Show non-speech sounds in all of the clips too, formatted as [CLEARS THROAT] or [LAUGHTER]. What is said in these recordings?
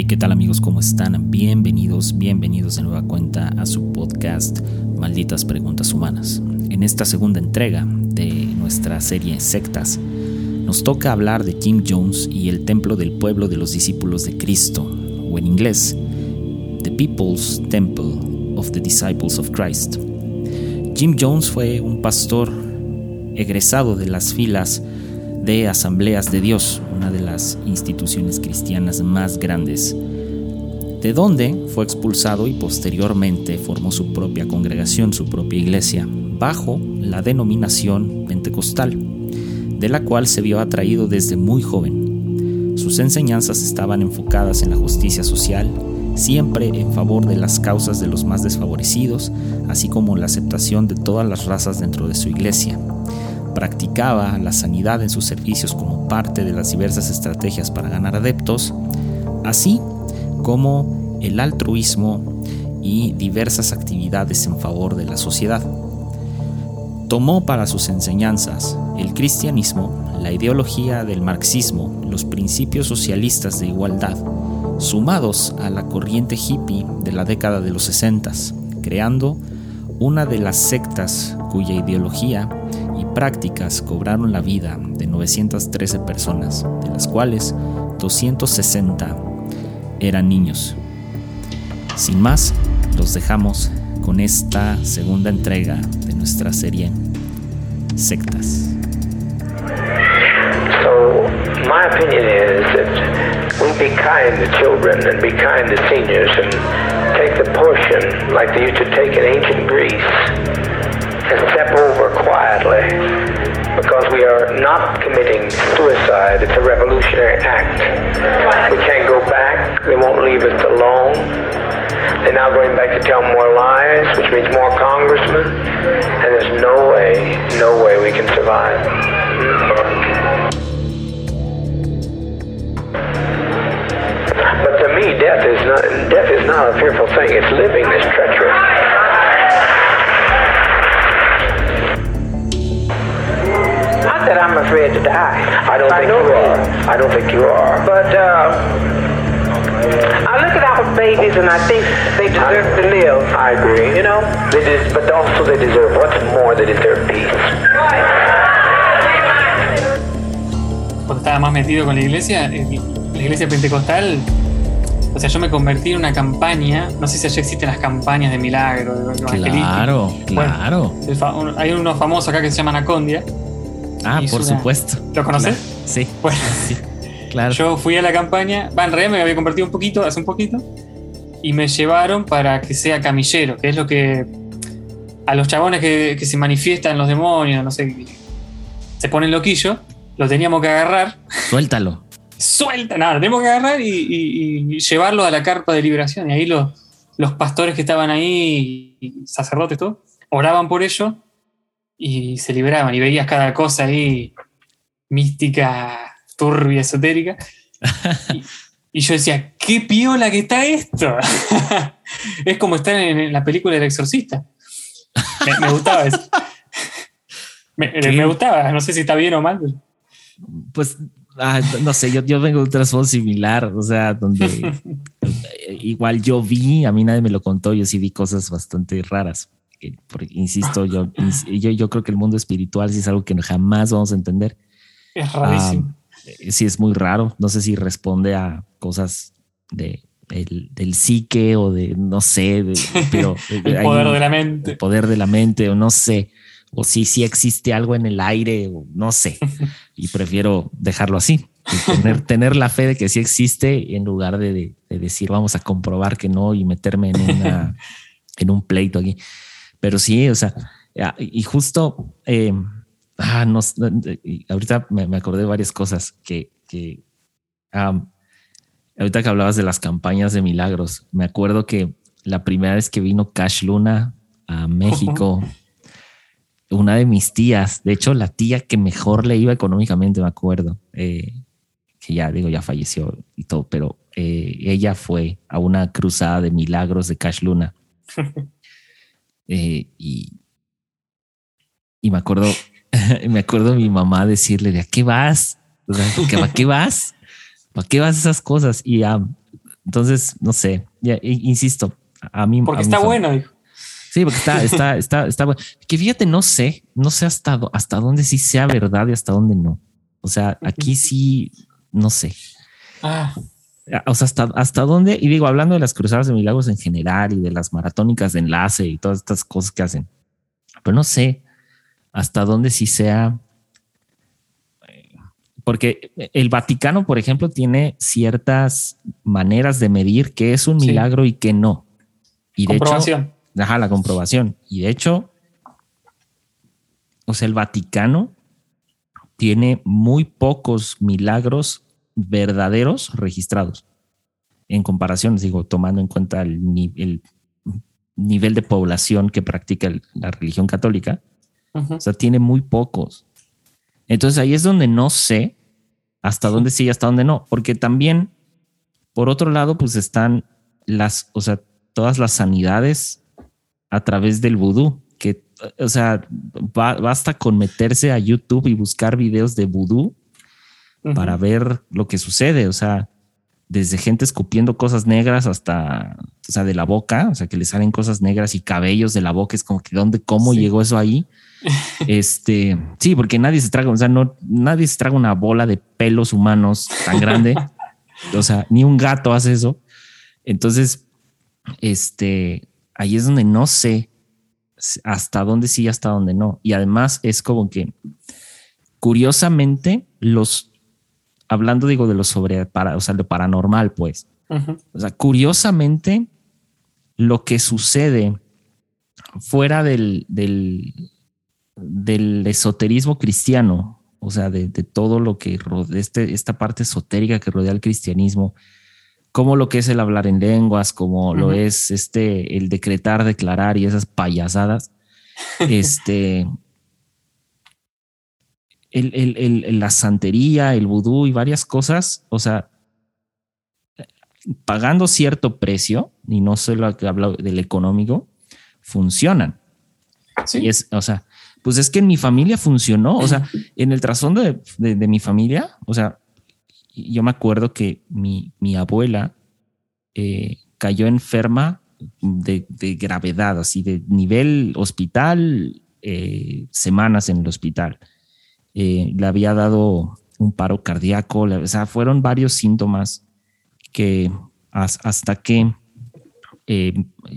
¿qué tal amigos? ¿Cómo están? Bienvenidos, bienvenidos de nueva cuenta a su podcast Malditas Preguntas Humanas. En esta segunda entrega de nuestra serie Sectas, nos toca hablar de Kim Jones y el templo del pueblo de los discípulos de Cristo, o en inglés, The People's Temple of the Disciples of Christ. Jim Jones fue un pastor egresado de las filas de Asambleas de Dios, una de las instituciones cristianas más grandes, de donde fue expulsado y posteriormente formó su propia congregación, su propia iglesia, bajo la denominación pentecostal, de la cual se vio atraído desde muy joven. Sus enseñanzas estaban enfocadas en la justicia social, siempre en favor de las causas de los más desfavorecidos, así como la aceptación de todas las razas dentro de su iglesia practicaba la sanidad en sus servicios como parte de las diversas estrategias para ganar adeptos, así como el altruismo y diversas actividades en favor de la sociedad. Tomó para sus enseñanzas el cristianismo, la ideología del marxismo, los principios socialistas de igualdad, sumados a la corriente hippie de la década de los 60, creando una de las sectas cuya ideología prácticas cobraron la vida de 913 personas, de las cuales 260 eran niños. Sin más, los dejamos con esta segunda entrega de nuestra serie Sectas. So, my opinion is that we be kind to children and be kind to seniors and take the portion like they used to take in ancient Greece and step quietly because we are not committing suicide. It's a revolutionary act. We can't go back. They won't leave us alone. They're now going back to tell more lies, which means more congressmen. And there's no way, no way we can survive. But to me, death is not death is not a fearful thing. It's living that's treacherous. I'm afraid to die. I don't think you are. I don't think you are. But uh, I look at our babies and I think they deserve I, to live. I agree. You know? They des- but also they deserve what's more, they deserve peace. Cuando estaba más metido con la iglesia, eh, la iglesia pentecostal o sea, yo me convertí en una campaña, no sé si allá existen las campañas de milagro, de Claro, claro. Bueno, hay uno famoso acá que se llama Anacondia, Ah, por supuesto. ¿Lo conoces? Sí. Bueno, sí, claro. Yo fui a la campaña, va, en realidad me había convertido un poquito, hace un poquito, y me llevaron para que sea camillero, que es lo que a los chabones que, se manifiestan los demonios, no sé, se ponen loquillo, lo teníamos que agarrar. Suéltalo. Suelta, nada, lo tenemos que agarrar y, llevarlo a la carpa de liberación. Y ahí los, los pastores que estaban ahí, y sacerdotes, todo, oraban por ello y se liberaban y veías cada cosa ahí mística, turbia, esotérica. [LAUGHS] y, yo decía, qué piola que está esto. [LAUGHS] es como estar en, la película del exorcista. Me, gustaba eso. [LAUGHS] Me, gustaba, no sé si está bien o mal. Pues ah, no sé, yo, yo vengo de un trasfondo similar, o sea, donde igual yo vi, a mí nadie me lo contó, yo sí vi cosas bastante raras porque, insisto, yo, yo, yo, creo que el mundo espiritual sí es algo que jamás vamos a entender. Es rarísimo. Eh, sí, es muy raro. No sé si responde a cosas de, del psique o de, no sé, pero... [LAUGHS] el poder de la mente. El poder de la mente, o no sé. O si sí existe algo en el aire, o no sé. [LAUGHS] Y prefiero dejarlo así. Tener, [LAUGHS] tener, la fe de que sí existe en lugar de, de, decir vamos a comprobar que no y meterme en una en un pleito aquí. Pero sí, o sea, y justo, eh, ah, no, ahorita me, acordé de varias cosas que, que ahorita que hablabas de las campañas de milagros, me acuerdo que la primera vez que vino Cash Luna a [LAUGHS] México, una de mis tías, de hecho la tía que mejor le iba económicamente, me acuerdo, eh, que ya digo, ya falleció y todo, pero eh, ella fue a una cruzada de milagros de Cash Luna. [LAUGHS] Eh, y, y me acuerdo, [LAUGHS] me acuerdo mi mamá decirle de a qué vas, ¿para qué vas? ¿Para qué vas esas cosas? Y Entonces, no sé, ya, insisto, a mí. Porque está bueno. Sí, porque está, está, está, está bueno. Que fíjate, no sé, no sé hasta, hasta dónde sí sea verdad y hasta dónde no. O sea, aquí sí, no sé. Ah. O sea, hasta, hasta dónde, y digo, hablando de las cruzadas de milagros en general y de las maratónicas de enlace y todas estas cosas que hacen, pero no sé hasta dónde sí sea porque el Vaticano, por ejemplo, tiene ciertas maneras de medir qué es un milagro y qué no. Y de hecho, la comprobación. Y de hecho, o sea, el Vaticano tiene muy pocos milagros verdaderos registrados en comparación, digo, tomando en cuenta el, nivel de población que practica la religión católica. O sea, tiene muy pocos. Entonces ahí es donde no sé hasta dónde sí y hasta dónde no, porque también, por otro lado, pues están las, o sea, todas las sanidades a través del vudú, que, o sea, basta con meterse a YouTube y buscar videos de vudú para ver lo que sucede, o sea, desde gente escupiendo cosas negras hasta, o sea, de la boca, o sea, que le salen cosas negras y cabellos de la boca, es como que dónde, cómo llegó eso ahí. [LAUGHS] este, sí, porque nadie se traga, o sea, no, nadie se traga una bola de pelos humanos tan grande. [LAUGHS] o sea, ni un gato hace eso. Entonces, este, ahí es donde no sé hasta dónde sí, hasta dónde no. Y además es como que, curiosamente, los, hablando digo de lo sobre, para, o sea, lo paranormal, pues, o sea, curiosamente, lo que sucede fuera del, del, del esoterismo cristiano, o sea, de, todo lo que rodea, este, esta parte esotérica que rodea el cristianismo, como lo que es el hablar en lenguas, como lo es este, el decretar, declarar y esas payasadas, [LAUGHS] este, el, la santería, el vudú y varias cosas, o sea, pagando cierto precio, y no solo que hablo del económico, funcionan. Sí. Y es, o sea, pues es que en mi familia funcionó, o sea, en el trasfondo de, mi familia, o sea, yo me acuerdo que mi, abuela eh, cayó enferma de, gravedad, así de nivel hospital, eh, semanas en el hospital. Eh, le había dado un paro cardíaco, o sea, fueron varios síntomas que hasta que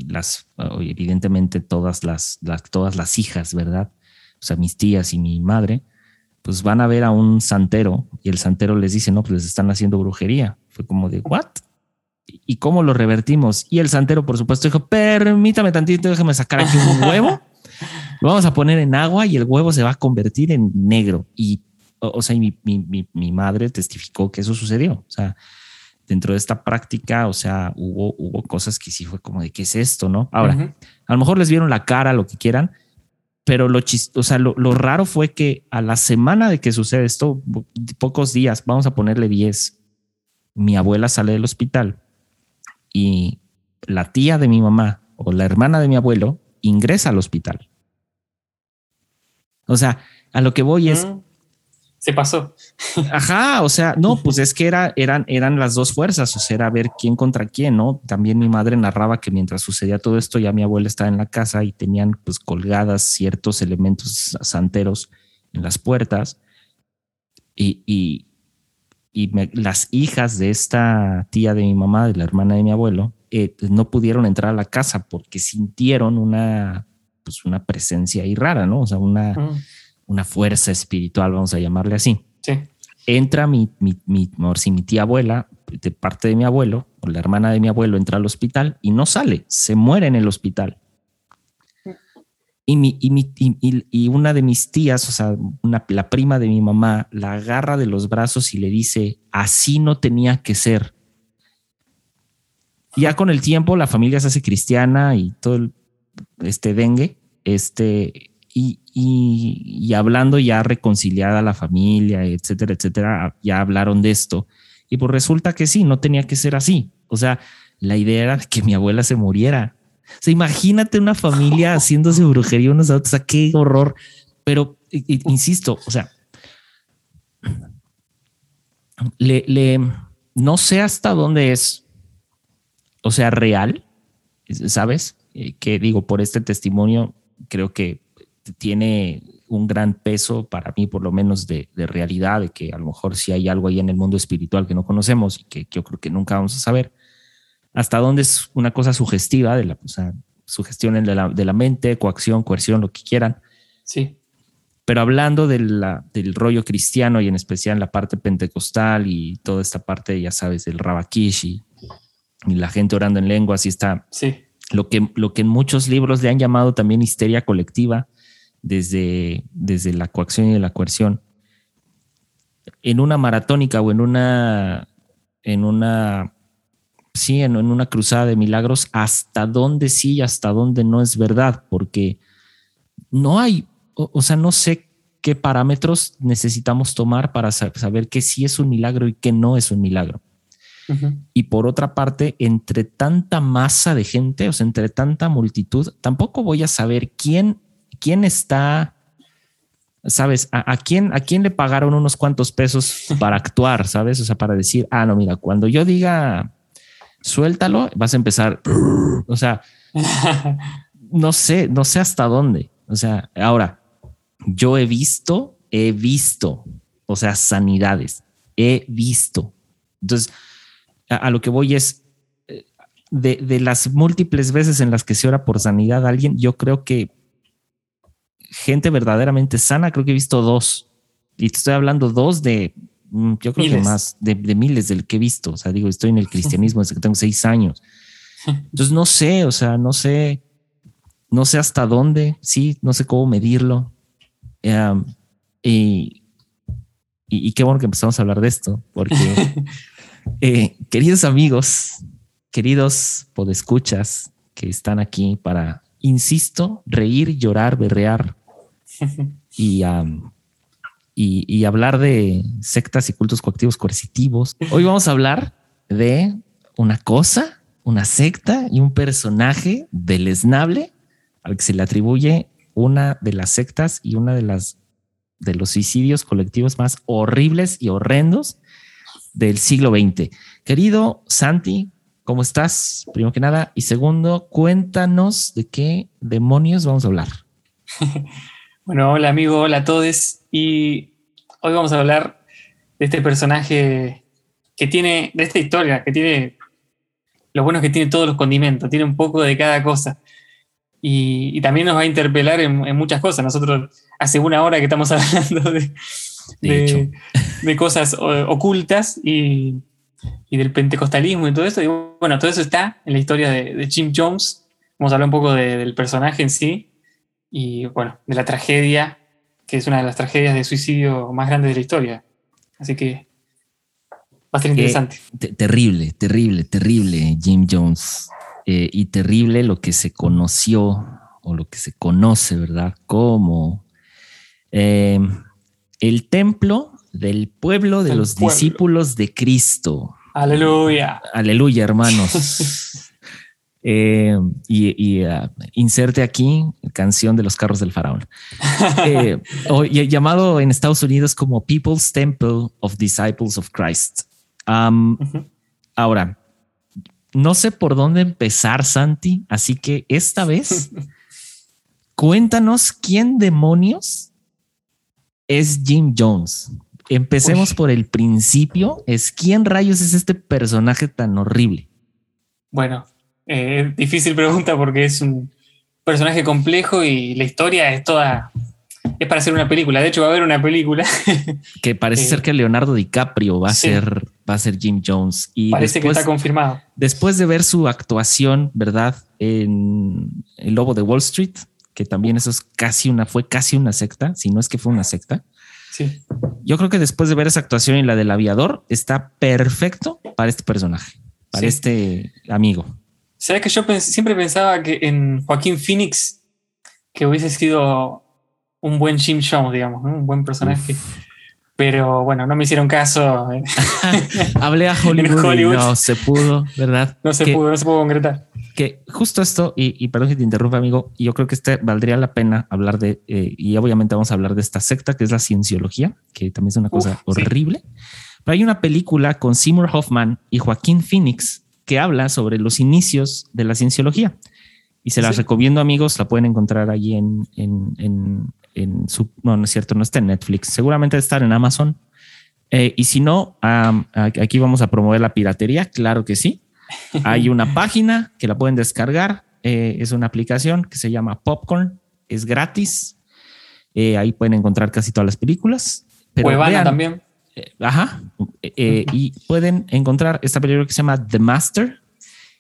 las, evidentemente todas las, todas las hijas, ¿verdad? o sea, mis tías y mi madre, pues van a ver a un santero y el santero les dice, no, pues les están haciendo brujería. Fue como de, ¿what? ¿Y cómo lo revertimos? Y el santero, por supuesto, dijo, permítame tantito, déjame sacar aquí un huevo, [LAUGHS] lo vamos a poner en agua y el huevo se va a convertir en negro. Y, o, sea, mi, mi, mi, madre testificó que eso sucedió. O sea, dentro de esta práctica, o sea, hubo, hubo cosas que sí fue como de, ¿qué es esto? ¿No? Ahora, a lo mejor les vieron la cara, lo que quieran, pero lo, o sea, lo, raro fue que a la semana de que sucede esto, pocos días, vamos a ponerle 10, mi abuela sale del hospital y la tía de mi mamá o la hermana de mi abuelo ingresa al hospital. O sea, a lo que voy es, mm se pasó. [LAUGHS] Ajá, o sea, no, pues es que era, eran, eran las dos fuerzas, o sea, era ver quién contra quién, ¿no? También mi madre narraba que mientras sucedía todo esto, ya mi abuela estaba en la casa y tenían pues colgadas ciertos elementos santeros en las puertas y, y, las hijas de esta tía de mi mamá, de la hermana de mi abuelo, eh, no pudieron entrar a la casa porque sintieron una, pues una presencia ahí rara, ¿no? O sea, una... Mm una fuerza espiritual, vamos a llamarle así. Sí. Entra mi, mi, mi, si mi tía abuela, de parte de mi abuelo, o la hermana de mi abuelo, entra al hospital y no sale, se muere en el hospital. Y, mi, y, mi, y, una de mis tías, o sea, una, la prima de mi mamá, la agarra de los brazos y le dice, así no tenía que ser. Ya con el tiempo la familia se hace cristiana y todo el, este dengue, este, y, hablando ya reconciliada la familia, etcétera, etcétera, ya hablaron de esto. Y pues resulta que sí, no tenía que ser así. O sea, la idea era que mi abuela se muriera. O imagínate una familia haciéndose brujería unos a otros, o sea, qué horror. Pero insisto, o sea, le, le, no sé hasta dónde es o sea, real, ¿sabes? Eh, que digo, por este testimonio, creo que tiene un gran peso para mí, por lo menos de, realidad, de que a lo mejor si hay algo ahí en el mundo espiritual que no conocemos y que, yo creo que nunca vamos a saber. Hasta dónde es una cosa sugestiva, de la, o sea, sugestión de la, de la mente, coacción, coerción, lo que quieran. Sí. Pero hablando de la, del rollo cristiano y en especial la parte pentecostal y toda esta parte, ya sabes, del rabakish y, la gente orando en lenguas y está sí. Lo, que, lo que en muchos libros le han llamado también histeria colectiva desde, desde la coacción y la coerción. En una maratónica o en una, en una, sí, en, una cruzada de milagros, hasta dónde sí y hasta dónde no es verdad, porque no hay, o, sea, no sé qué parámetros necesitamos tomar para saber qué sí es un milagro y qué no es un milagro. Y por otra parte, entre tanta masa de gente, o sea, entre tanta multitud, tampoco voy a saber quién quién está, sabes, a, quién, a quién le pagaron unos cuantos pesos [LAUGHS] para actuar, sabes, o sea, para decir, ah, no, mira, cuando yo diga suéltalo, vas a empezar, [LAUGHS] o sea, no sé, no sé hasta dónde. O sea, ahora, yo he visto, he visto, o sea, sanidades, he visto. Entonces, a, lo que voy es, eh, de, de, las múltiples veces en las que se ora por sanidad a alguien, yo creo que gente verdaderamente sana, creo que he visto dos. Y te estoy hablando dos de, mm, yo creo que más, de, miles del que he visto. O sea, digo, estoy en el [LAUGHS] cristianismo desde que tengo seis años. Entonces no sé, o sea, no sé, no sé hasta dónde, sí, no sé cómo medirlo. Em, y, y, qué bueno que empezamos a hablar de esto, porque, [LAUGHS] eh, queridos amigos, queridos podescuchas que están aquí para, insisto, reír, llorar, berrear, [LAUGHS] y, y, hablar de sectas y cultos coactivos coercitivos. Hoy vamos a hablar de una cosa, una secta y un personaje deleznable al que se le atribuye una de las sectas y una de las de los suicidios colectivos más horribles y horrendos del siglo XX. Querido Santi, ¿cómo estás? Primero que nada. Y segundo, cuéntanos de qué demonios vamos a hablar. [LAUGHS] Bueno, hola amigo, hola a todos. Y hoy vamos a hablar de este personaje que tiene, de esta historia, que tiene, lo bueno que tiene todos los condimentos, tiene un poco de cada cosa. Y, también nos va a interpelar en, muchas cosas. Nosotros hace una hora que estamos [LAUGHS] hablando de, [LAUGHS] de, cosas ocultas y, y, del pentecostalismo y todo eso. Y bueno, todo eso está en la historia de, Jim Jones. Vamos a hablar un poco del personaje en sí y bueno, de la tragedia, que es una de las tragedias de suicidio más grandes de la historia. Así que va a ser interesante. terrible, terrible, terrible, Jim Jones. Eh, y terrible lo que se conoció o lo que se conoce, ¿verdad? Como eh, el templo del pueblo de los discípulos de Cristo. Aleluya. Aleluya, hermanos. [LAUGHS] Eh, y, uh, inserte aquí canción de los carros del faraón, [LAUGHS] eh, llamado en Estados Unidos como People's Temple of Disciples of Christ. Ahora, no sé por dónde empezar, Santi, así que esta vez [LAUGHS] cuéntanos quién demonios es Jim Jones. Empecemos por el principio. Es quién rayos es este personaje tan horrible. Bueno, eh, difícil pregunta porque es un personaje complejo y la historia es toda. Es para hacer una película. De hecho, va a haber una película. [LAUGHS] que parece eh, ser que Leonardo DiCaprio va a ser va a ser Jim Jones. Y parece que está confirmado. Después de ver su actuación, ¿verdad? En El Lobo de Wall Street, que también eso es casi una, fue casi una secta, si no es que fue una secta. Sí. Yo creo que después de ver esa actuación y la del aviador, está perfecto para este personaje, para este amigo. ¿Sabes que yo siempre pensaba que en Joaquín Phoenix que hubiese sido un buen Jim Jones, digamos, un buen personaje? Pero bueno, no me hicieron caso. [LAUGHS] Hablé a [LAUGHS] Hollywood, no se pudo, ¿verdad? No se pudo, no se pudo concretar. Que justo esto, y, perdón que te interrumpa, amigo, yo creo que este valdría la pena hablar de, eh, y obviamente vamos a hablar de esta secta que es la cienciología, que también es una cosa horrible. Pero hay una película con Seymour Hoffman y Joaquín Phoenix que habla sobre los inicios de la cienciología. Y se las recomiendo, amigos. La pueden encontrar allí en, en, su. No, no es cierto, no está en Netflix. Seguramente estar en Amazon. Eh, y si no, aquí vamos a promover la piratería. Claro que sí. Hay una página que la pueden descargar. Eh, es una aplicación que se llama Popcorn. Es gratis. Eh, ahí pueden encontrar casi todas las películas. Pero también. ajá. y pueden encontrar esta película que se llama The Master,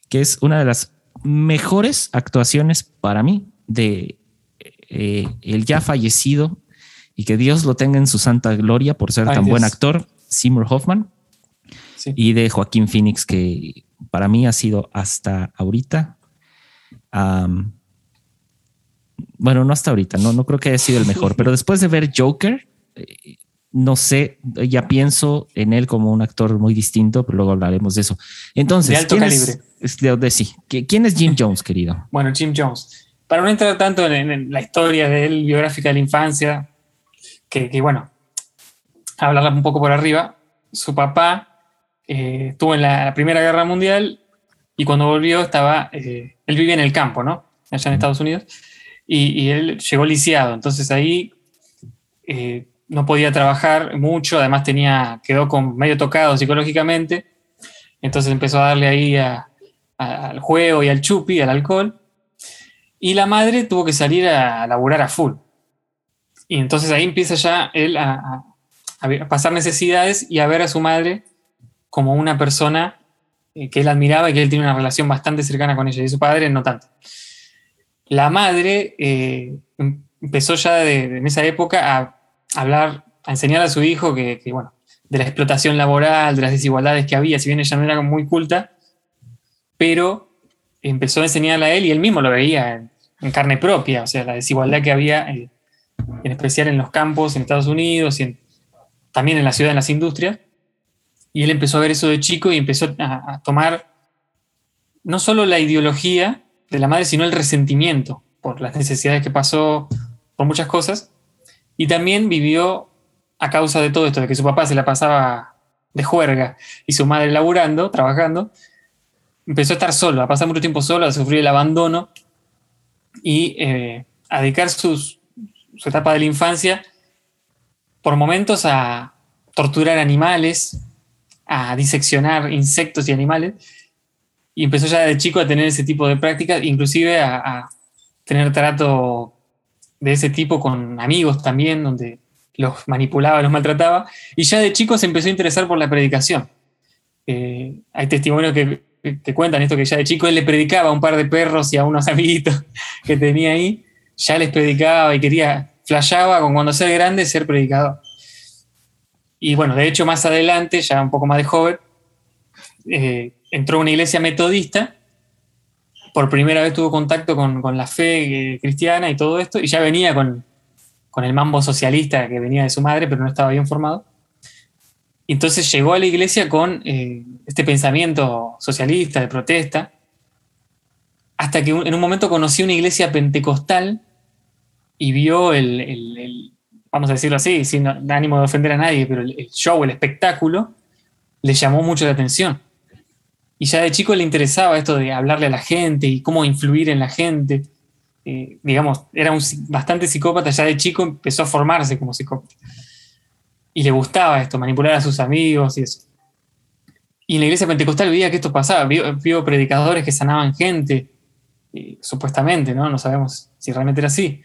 que es una de las mejores actuaciones para mí de el ya fallecido y que Dios lo tenga en su santa gloria por ser tan buen actor, Seymour Hoffman, y de Joaquín Phoenix, que para mí ha sido hasta ahorita. bueno, no hasta ahorita, no, no creo que haya sido el mejor, pero después de ver Joker, eh, no sé, ya pienso en él como un actor muy distinto, pero luego hablaremos de eso. Entonces, de alto calibre. Es, de, sí. ¿Quién es Jim Jones, querido? Bueno, Jim Jones. Para no entrar tanto en la historia de él, biográfica de la infancia, que, bueno, hablarla un poco por arriba, su papá eh, estuvo en la, Primera Guerra Mundial y cuando volvió estaba, eh, él vivía en el campo, ¿no? Allá en Estados Unidos, y, él llegó lisiado, entonces ahí eh, no podía trabajar mucho, además tenía, quedó con medio tocado psicológicamente, entonces empezó a darle ahí al juego y al chupi, al alcohol, y la madre tuvo que salir a laburar a full. Y entonces ahí empieza ya él a, pasar necesidades y a ver a su madre como una persona eh, que él admiraba y que él tiene una relación bastante cercana con ella, y su padre no tanto. La madre eh, em, empezó ya de, en esa época a hablar, a enseñar a su hijo que, bueno, de la explotación laboral, de las desigualdades que había, si bien ella no era muy culta, pero empezó a enseñarle a él y él mismo lo veía en, carne propia, o sea, la desigualdad que había eh, en especial en los campos en Estados Unidos y también en la ciudad, en las industrias. Y él empezó a ver eso de chico y empezó a, tomar no solo la ideología de la madre, sino el resentimiento por las necesidades que pasó, por muchas cosas. Y también vivió a causa de todo esto, de que su papá se la pasaba de juerga y su madre laburando, trabajando, empezó a estar solo, a pasar mucho tiempo solo, a sufrir el abandono y eh, a dedicar su etapa de la infancia, por momentos a torturar animales, a diseccionar insectos y animales, y empezó ya de chico a tener ese tipo de prácticas, inclusive a, tener trato de ese tipo con amigos también, donde los manipulaba, los maltrataba, y ya de chico se empezó a interesar por la predicación. Eh, hay testimonios que, que, cuentan esto, que ya de chico él le predicaba a un par de perros y a unos [LAUGHS] amiguitos que tenía ahí, ya les predicaba y quería, flashaba con cuando ser grande ser predicador. Y bueno, de hecho más adelante, ya un poco más de joven, eh, entró a una iglesia metodista, por primera vez tuvo contacto con, la fe eh, cristiana y todo esto, y ya venía con, el mambo socialista que venía de su madre, pero no estaba bien formado. entonces llegó a la iglesia con eh, este pensamiento socialista, de protesta, hasta que en un momento conoció una iglesia pentecostal y vio el, vamos a decirlo así, sin ánimo de ofender a nadie, pero el, show, el espectáculo, le llamó mucho la atención. Y ya de chico le interesaba esto de hablarle a la gente y cómo influir en la gente. Eh, digamos, era un, bastante psicópata, ya de chico empezó a formarse como psicópata. Y le gustaba esto, manipular a sus amigos y eso. Y en la iglesia pentecostal veía que esto pasaba, vio, predicadores que sanaban gente, eh, supuestamente, ¿no? No sabemos si realmente era así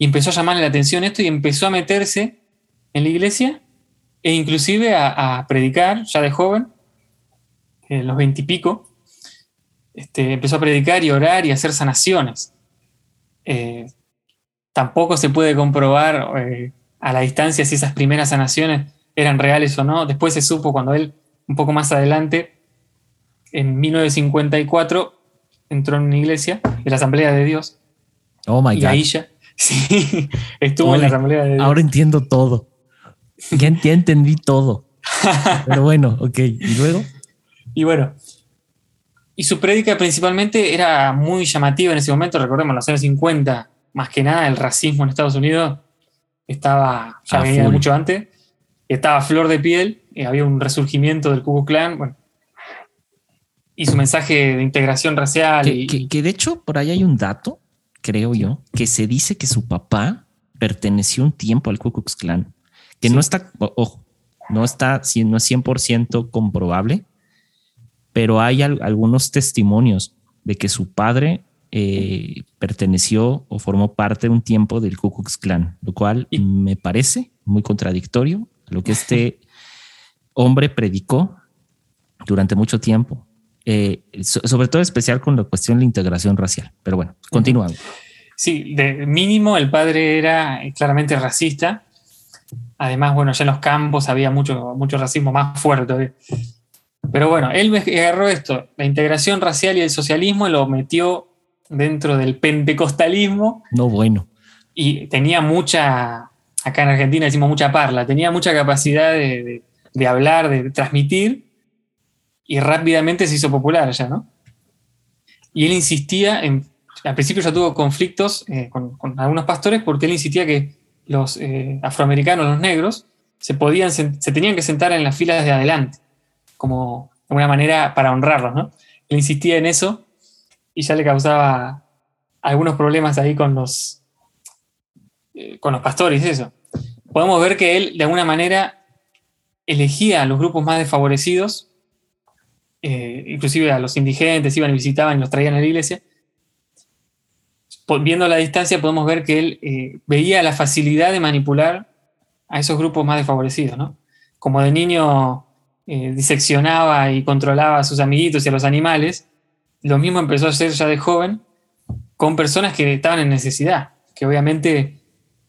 y empezó a llamarle la atención esto y empezó a meterse en la iglesia e inclusive a, predicar ya de joven, en los veintipico, este, empezó a predicar y orar y hacer sanaciones. Eh, tampoco se puede comprobar eh, a la distancia si esas primeras sanaciones eran reales o no. Después se supo cuando él, un poco más adelante, en 1954, entró en una iglesia, en la Asamblea de Dios. Oh my y Ahí ya, Sí, [LAUGHS] estuvo en la Asamblea de Ahora entiendo todo. Ya, entendí todo. [LAUGHS] Pero bueno, ok. ¿Y luego? Y bueno. Y su prédica principalmente era muy llamativa en ese momento. Recordemos, en los años 50, más que nada, el racismo en Estados Unidos estaba, ya venía mucho antes. Estaba a flor de piel. Y había un resurgimiento del Ku Klux Klan. Bueno. y su mensaje de integración racial. Que, que, de hecho por ahí hay un dato, creo yo, que se dice que su papá perteneció un tiempo al Ku Klux Klan, que no está, ojo, no está, no es 100% comprobable, pero hay algunos testimonios de que su padre eh, perteneció o formó parte de un tiempo del Ku Klux Klan, lo cual me parece muy contradictorio a lo que este [LAUGHS] hombre predicó durante mucho tiempo. Eh, sobre todo especial con la cuestión de la integración racial. Pero bueno, continuamos. Sí, de mínimo el padre era claramente racista. Además, bueno, ya en los campos había mucho, mucho racismo más fuerte. Pero bueno, él agarró esto, la integración racial y el socialismo, lo metió dentro del pentecostalismo. No bueno. Y tenía mucha, acá en Argentina decimos mucha parla, tenía mucha capacidad de, hablar, de transmitir, y rápidamente se hizo popular allá, ¿no? Y él insistía en, al principio ya tuvo conflictos eh, con, algunos pastores porque él insistía que los eh, afroamericanos, los negros, se, podían, se tenían que sentar en las filas de adelante como una manera para honrarlos, ¿no? Él insistía en eso y ya le causaba algunos problemas ahí con los, eh, con los pastores, eso. Podemos ver que él, de alguna manera, elegía a los grupos más desfavorecidos, eh, inclusive a los indigentes, iban y visitaban y los traían a la iglesia. Viendo la distancia, podemos ver que él eh, veía la facilidad de manipular a esos grupos más desfavorecidos, ¿no? Como de niño eh, diseccionaba y controlaba a sus amiguitos y a los animales, lo mismo empezó a hacer ya de joven con personas que estaban en necesidad, que obviamente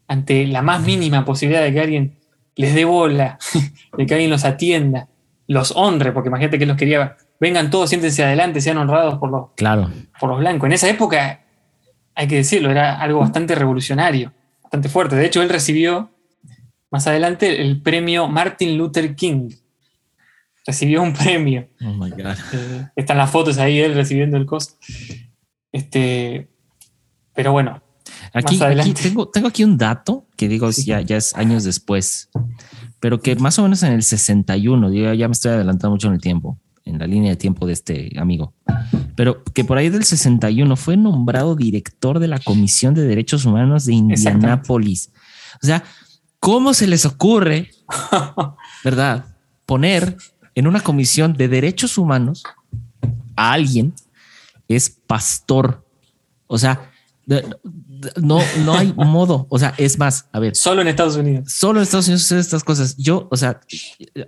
ante la más mínima posibilidad de que alguien les dé bola, [LAUGHS] de que alguien los atienda, los honre, porque imagínate que los quería, vengan todos, siéntense adelante, sean honrados por los, claro. por los blancos. En esa época, hay que decirlo, era algo bastante revolucionario, bastante fuerte. De hecho, él recibió más adelante el premio Martin Luther King, recibió un premio. Oh my God. Eh, están las fotos ahí él recibiendo el costo. Este, pero bueno. Aquí, tengo, tengo, aquí un dato que digo ya, ya es años después, pero que más o menos en el 61, yo ya me estoy adelantando mucho en el tiempo, en la línea de tiempo de este amigo, pero que por ahí del 61 fue nombrado director de la Comisión de Derechos Humanos de Indianápolis. O sea, ¿cómo se les ocurre, [LAUGHS] verdad, poner en una comisión de derechos humanos a alguien es pastor. O sea, no, no hay [LAUGHS] modo. O sea, es más, a ver. Solo en Estados Unidos. Solo en Estados Unidos suceden estas cosas. Yo, o sea,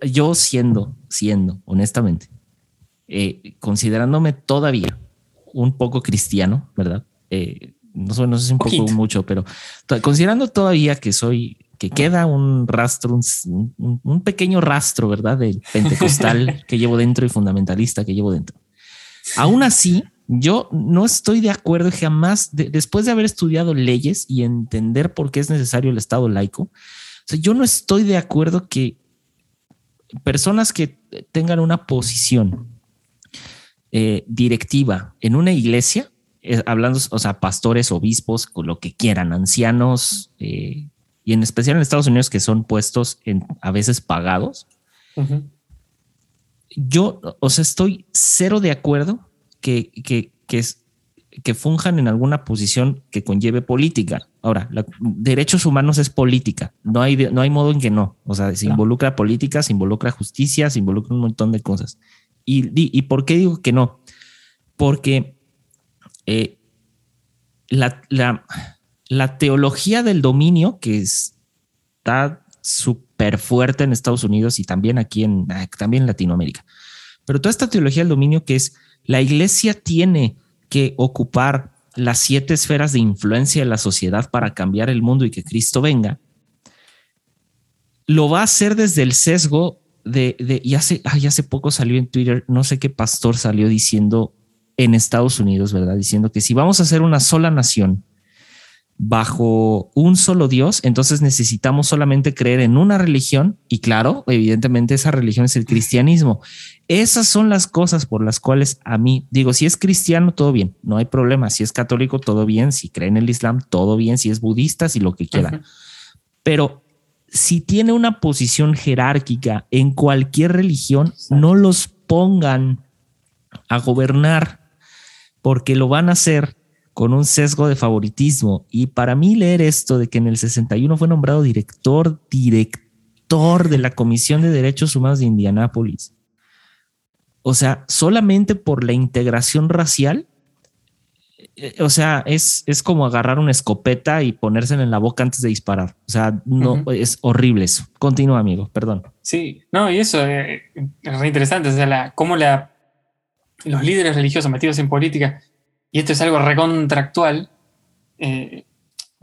yo siendo, siendo, honestamente, eh, considerándome todavía un poco cristiano, ¿verdad? Eh, no, sé, no sé si un poco mucho, pero considerando todavía que soy que queda un rastro, un, pequeño rastro, ¿verdad? Del pentecostal [LAUGHS] que llevo dentro y fundamentalista que llevo dentro. Aún así, yo no estoy de acuerdo jamás, después de haber estudiado leyes y entender por qué es necesario el Estado laico, yo no estoy de acuerdo que personas que tengan una posición eh, directiva en una iglesia, eh, hablando, o sea, pastores, obispos, con lo que quieran, ancianos, eh, y en especial en Estados Unidos que son puestos en, a veces pagados. Yo, o sea, estoy cero de acuerdo que, que, que, que funjan en alguna posición que conlleve política. Ahora, derechos humanos es política, no hay, no hay modo en que no. O sea, se involucra política, se involucra justicia, se involucra un montón de cosas. ¿Y, y, por qué digo que no? Porque eh, la, la teología del dominio, que está súper fuerte en Estados Unidos y también aquí en, también en Latinoamérica. Pero toda esta teología del dominio que es la iglesia tiene que ocupar las siete esferas de influencia de la sociedad para cambiar el mundo y que Cristo venga, lo va a hacer desde el sesgo de, de y hace, hace poco salió en Twitter, no sé qué pastor salió diciendo en Estados Unidos, ¿verdad? Diciendo que si vamos a hacer una sola nación, bajo un solo Dios, entonces necesitamos solamente creer en una religión y claro, evidentemente esa religión es el cristianismo. Esas son las cosas por las cuales a mí digo, si es cristiano, todo bien, no hay problema, si es católico, todo bien, si cree en el Islam, todo bien, si es budista, si lo que quiera. Pero si tiene una posición jerárquica en cualquier religión, no los pongan a gobernar porque lo van a hacer con un sesgo de favoritismo. Y para mí leer esto de que en el 61 fue nombrado director, director de la Comisión de Derechos Humanos de Indianápolis. O sea, solamente por la integración racial, o sea, es, es como agarrar una escopeta y ponérsela en la boca antes de disparar. O sea, no es horrible eso. Continúa, amigo, perdón. Sí, no, y eso eh, es re interesante. O sea, la, cómo la, los líderes religiosos metidos en política y esto es algo recontractual, eh,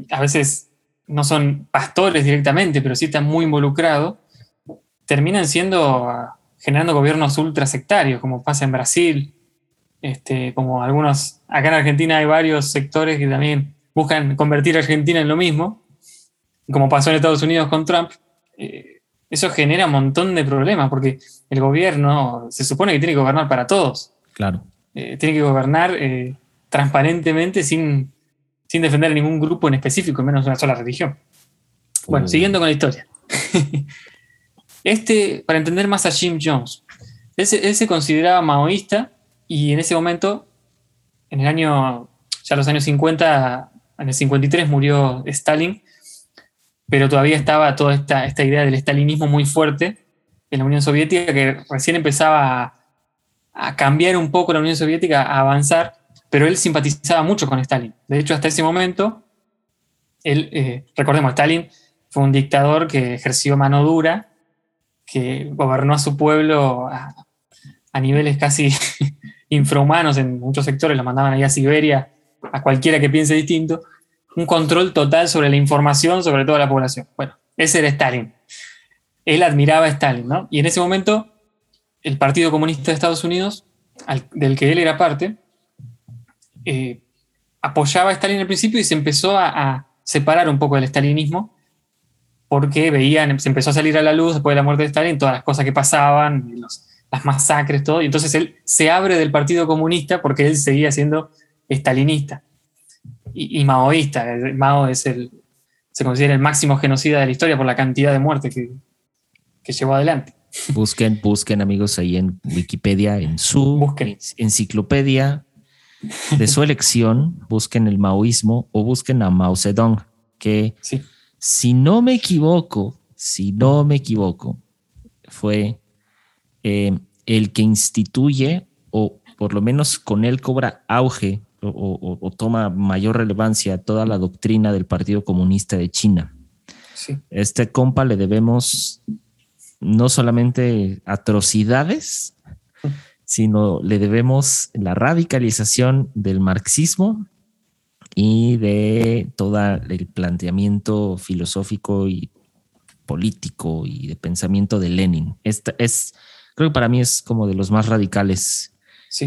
a veces no son pastores directamente, pero sí están muy involucrados, terminan siendo, ah, generando gobiernos ultra sectarios, como pasa en Brasil, este, como algunos, acá en Argentina hay varios sectores que también buscan convertir a Argentina en lo mismo, como pasó en Estados Unidos con Trump. Eh, eso genera un montón de problemas, porque el gobierno se supone que tiene que gobernar para todos. Claro. Eh, tiene que gobernar transparentemente sin, sin defender a ningún grupo en específico, menos una sola religión. Bueno, uh. siguiendo con la historia. [LAUGHS] este, para entender más a Jim Jones, él se, consideraba maoísta y en ese momento, en el año, ya los años 50, en el 53 murió Stalin, pero todavía estaba toda esta, esta idea del stalinismo muy fuerte en la Unión Soviética, que recién empezaba a, cambiar un poco la Unión Soviética, a avanzar, pero él simpatizaba mucho con Stalin. De hecho, hasta ese momento, él, eh, recordemos, Stalin fue un dictador que ejerció mano dura, que gobernó a su pueblo a, niveles casi [LAUGHS] infrahumanos en muchos sectores, lo mandaban ahí a Siberia, a cualquiera que piense distinto, un control total sobre la información sobre toda la población. Bueno, ese era Stalin. Él admiraba a Stalin, ¿no? Y en ese momento, el Partido Comunista de Estados Unidos, del que él era parte, eh, apoyaba a Stalin al principio y se empezó a, separar un poco del stalinismo porque veían, se empezó a salir a la luz después de la muerte de Stalin todas las cosas que pasaban, las masacres, todo, y entonces él se abre del Partido Comunista porque él seguía siendo stalinista y, maoísta. Mao es el, se considera el máximo genocida de la historia por la cantidad de muertes que, que llevó adelante. Busquen, busquen amigos ahí en Wikipedia, en su enciclopedia, de su elección, busquen el maoísmo o busquen a Mao Zedong, que si no me equivoco, si no me equivoco, fue eh, el que instituye o por lo menos con él cobra auge o, toma mayor relevancia toda la doctrina del Partido Comunista de China. Este compa le debemos no solamente atrocidades, sino le debemos la radicalización del marxismo y de todo el planteamiento filosófico y político y de pensamiento de Lenin. Esta es, creo que para mí es como de los más radicales,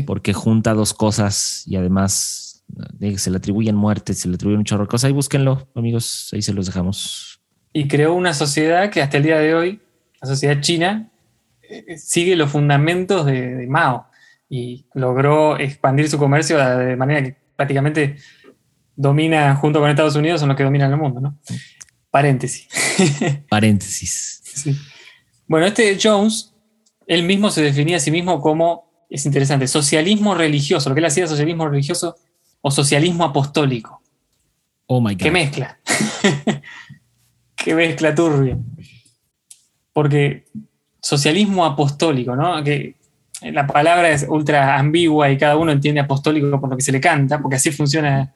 porque junta dos cosas y además eh, se le atribuyen muertes, se le atribuyen un chorro de cosas. Ahí búsquenlo, amigos, ahí se los dejamos. Y creó una sociedad que hasta el día de hoy, la sociedad china, eh, sigue los fundamentos de, Mao y logró expandir su comercio de manera que prácticamente domina junto con Estados Unidos, son los que dominan el mundo, ¿no? Paréntesis. [LAUGHS] Paréntesis. Bueno, este Jones, él mismo se definía a sí mismo como, es interesante, socialismo religioso, lo que él hacía socialismo religioso o socialismo apostólico. Oh my God. ¿Qué mezcla? [LAUGHS] ¿Qué mezcla turbia? Porque socialismo apostólico, ¿no? Que la palabra es ultra ambigua y cada uno entiende apostólico por lo que se le canta, porque así funciona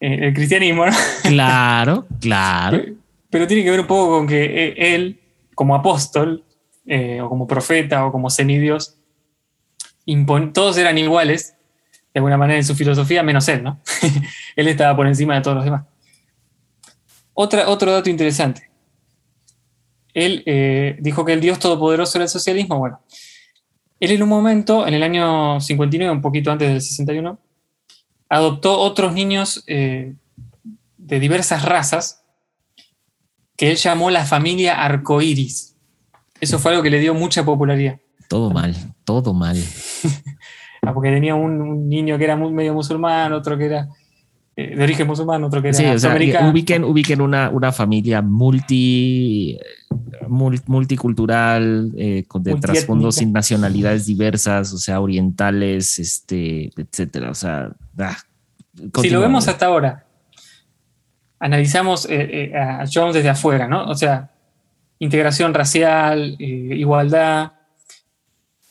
eh, el cristianismo, ¿no? [LAUGHS] Claro, claro. Pero, tiene que ver un poco con que eh, él, como apóstol, eh, o como profeta, o como semidios, todos eran iguales, de alguna manera en su filosofía, menos él, ¿no? [LAUGHS] él estaba por encima de todos los demás. Otro dato interesante él eh, dijo que el Dios Todopoderoso era el socialismo. Bueno, él en un momento, en el año 59, un poquito antes del 61, adoptó otros niños eh, de diversas razas que él llamó la familia arcoíris. Eso fue algo que le dio mucha popularidad. Todo mal, todo mal. [LAUGHS] Ah, porque tenía un, niño que era medio musulmán, otro que era eh, de origen musulmán, otro que era Sí, o sea, ubiquen, ubiquen una, una familia multi, mul- multicultural, eh, con de trasfondos sin nacionalidades diversas, o sea, orientales, este, etcétera. O sea, ah, si lo vemos hasta ahora, analizamos eh, eh, a Jones desde afuera, ¿no? O sea, integración racial, eh, igualdad,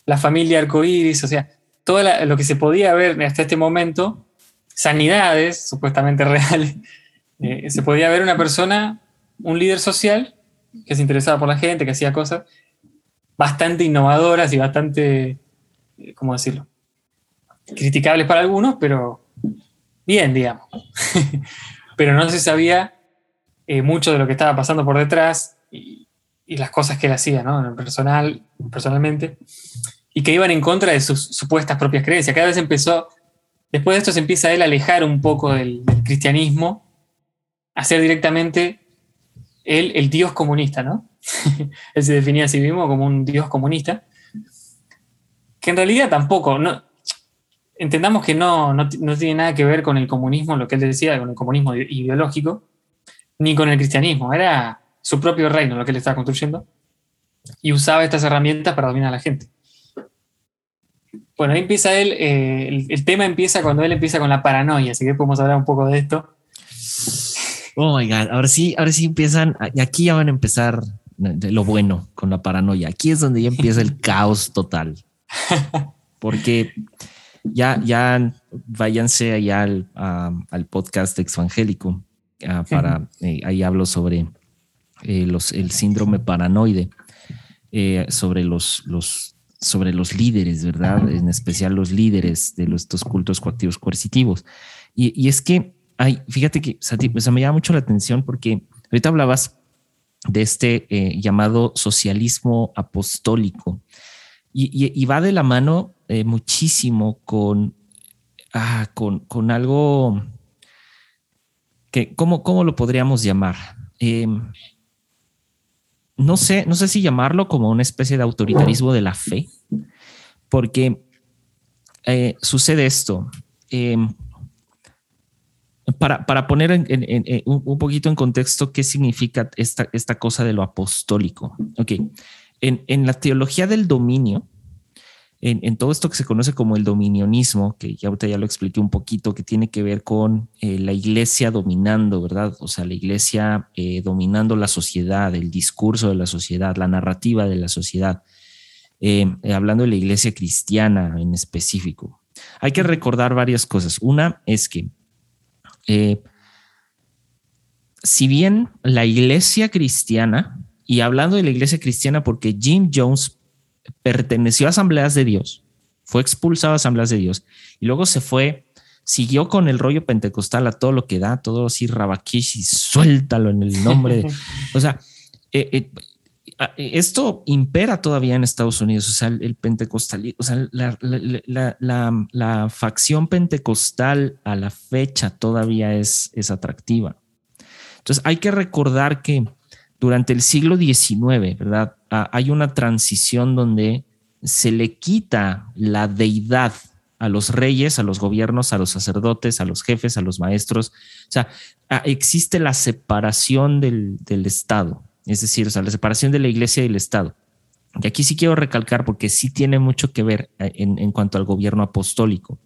la familia arcoíris, o sea, todo lo que se podía ver hasta este momento, sanidades supuestamente [LAUGHS] reales, eh, se podía ver una persona, un líder social que se interesaba por la gente, que hacía cosas bastante innovadoras y bastante, eh, ¿cómo decirlo? Criticables para algunos, pero bien, digamos. [LAUGHS] pero no se sabía mucho de lo que estaba pasando por detrás y las cosas que él hacía, ¿no? Personal, personalmente, y que iban en contra de sus supuestas propias creencias. Cada vez empezó, después de esto se empieza él a alejar un poco del, del cristianismo, a ser directamente él el dios comunista, ¿no? [LAUGHS] él se definía a sí mismo como un dios comunista, que en realidad tampoco, no, entendamos que no, no, no tiene nada que ver con el comunismo, lo que él decía, con el comunismo ideológico, ni con el cristianismo. Era su propio reino lo que él estaba construyendo y usaba estas herramientas para dominar a la gente. Bueno, ahí empieza él, eh, el, el tema empieza cuando él empieza con la paranoia, así que podemos hablar un poco de esto. Oh my God, ahora sí, ahora sí empiezan, y aquí ya van a empezar de lo bueno con la paranoia. Aquí es donde ya empieza el caos total. [LAUGHS] Porque ya, ya váyanse allá al, a- al podcast exvangélico ah, para eh, ahí hablo sobre eh, el síndrome paranoide, eh, sobre los, los sobre los líderes, ¿verdad? En especial los líderes de los, estos cultos coactivos coercitivos. Y, y es que hay, fíjate que me llama mucho la atención porque ahorita hablabas de este eh, llamado socialismo apostólico y, y- va de la mano eh, muchísimo con, ah, con, con algo que, ¿cómo, cómo lo podríamos llamar? Eh, no sé, no sé si llamarlo como una especie de autoritarismo de la fe, porque eh, sucede esto. Eh, para, para, poner un, poquito en contexto qué significa esta, esta cosa de lo apostólico. Ok, en la teología del dominio, en, en, todo esto que se conoce como el dominionismo, que ya ahorita ya lo expliqué un poquito, que tiene que ver con eh, la iglesia dominando, ¿verdad? O sea, la iglesia eh, dominando la sociedad, el discurso de la sociedad, la narrativa de la sociedad, eh, hablando de la iglesia cristiana en específico. Hay que recordar varias cosas. Una es que si bien la iglesia cristiana, y hablando de la iglesia cristiana porque Jim Jones perteneció a asambleas de Dios, fue expulsado a asambleas de Dios y luego se fue, siguió con el rollo pentecostal a todo lo que da, todo así rabaquish y suéltalo en el nombre. De, [LAUGHS] o sea, eh, eh, esto impera todavía en Estados Unidos, o sea, el, el pentecostal, o sea, la, la, la, la, la facción pentecostal a la fecha todavía es, es atractiva. Entonces hay que recordar que durante el siglo XIX, ¿verdad? Hay una transición donde se le quita la deidad a los reyes, a los gobiernos, a los sacerdotes, a los jefes, a los maestros. O sea, existe la separación del, Estado, es decir, o sea, la separación de la iglesia y el Estado. Y aquí sí quiero recalcar porque sí tiene mucho que ver eh, en, cuanto al gobierno apostólico.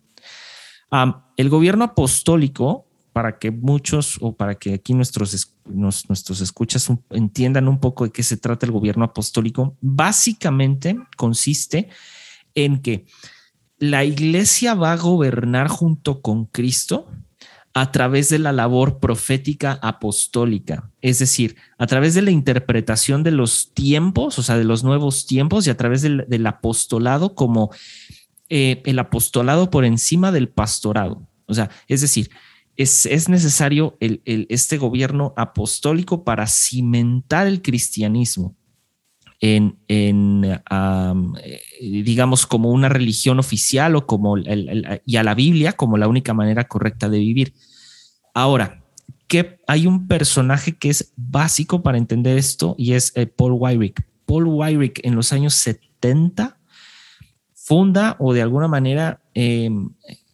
El gobierno apostólico para que muchos o para que aquí nuestros, nuestros escuchas entiendan un poco de qué se trata el gobierno apostólico, básicamente consiste en que la iglesia va a gobernar junto con Cristo a través de la labor profética apostólica, es decir, a través de la interpretación de los tiempos, o sea, de los nuevos tiempos y a través del, del apostolado como eh, el apostolado por encima del pastorado. O sea, es decir, es, es necesario este gobierno apostólico para cimentar el cristianismo en, um, digamos, como una religión oficial o como y a la Biblia como la única manera correcta de vivir. Ahora, que hay un personaje que es básico para entender esto y es eh, Paul Wyrick. Paul Wyrick en los años 70 funda o de alguna manera eh,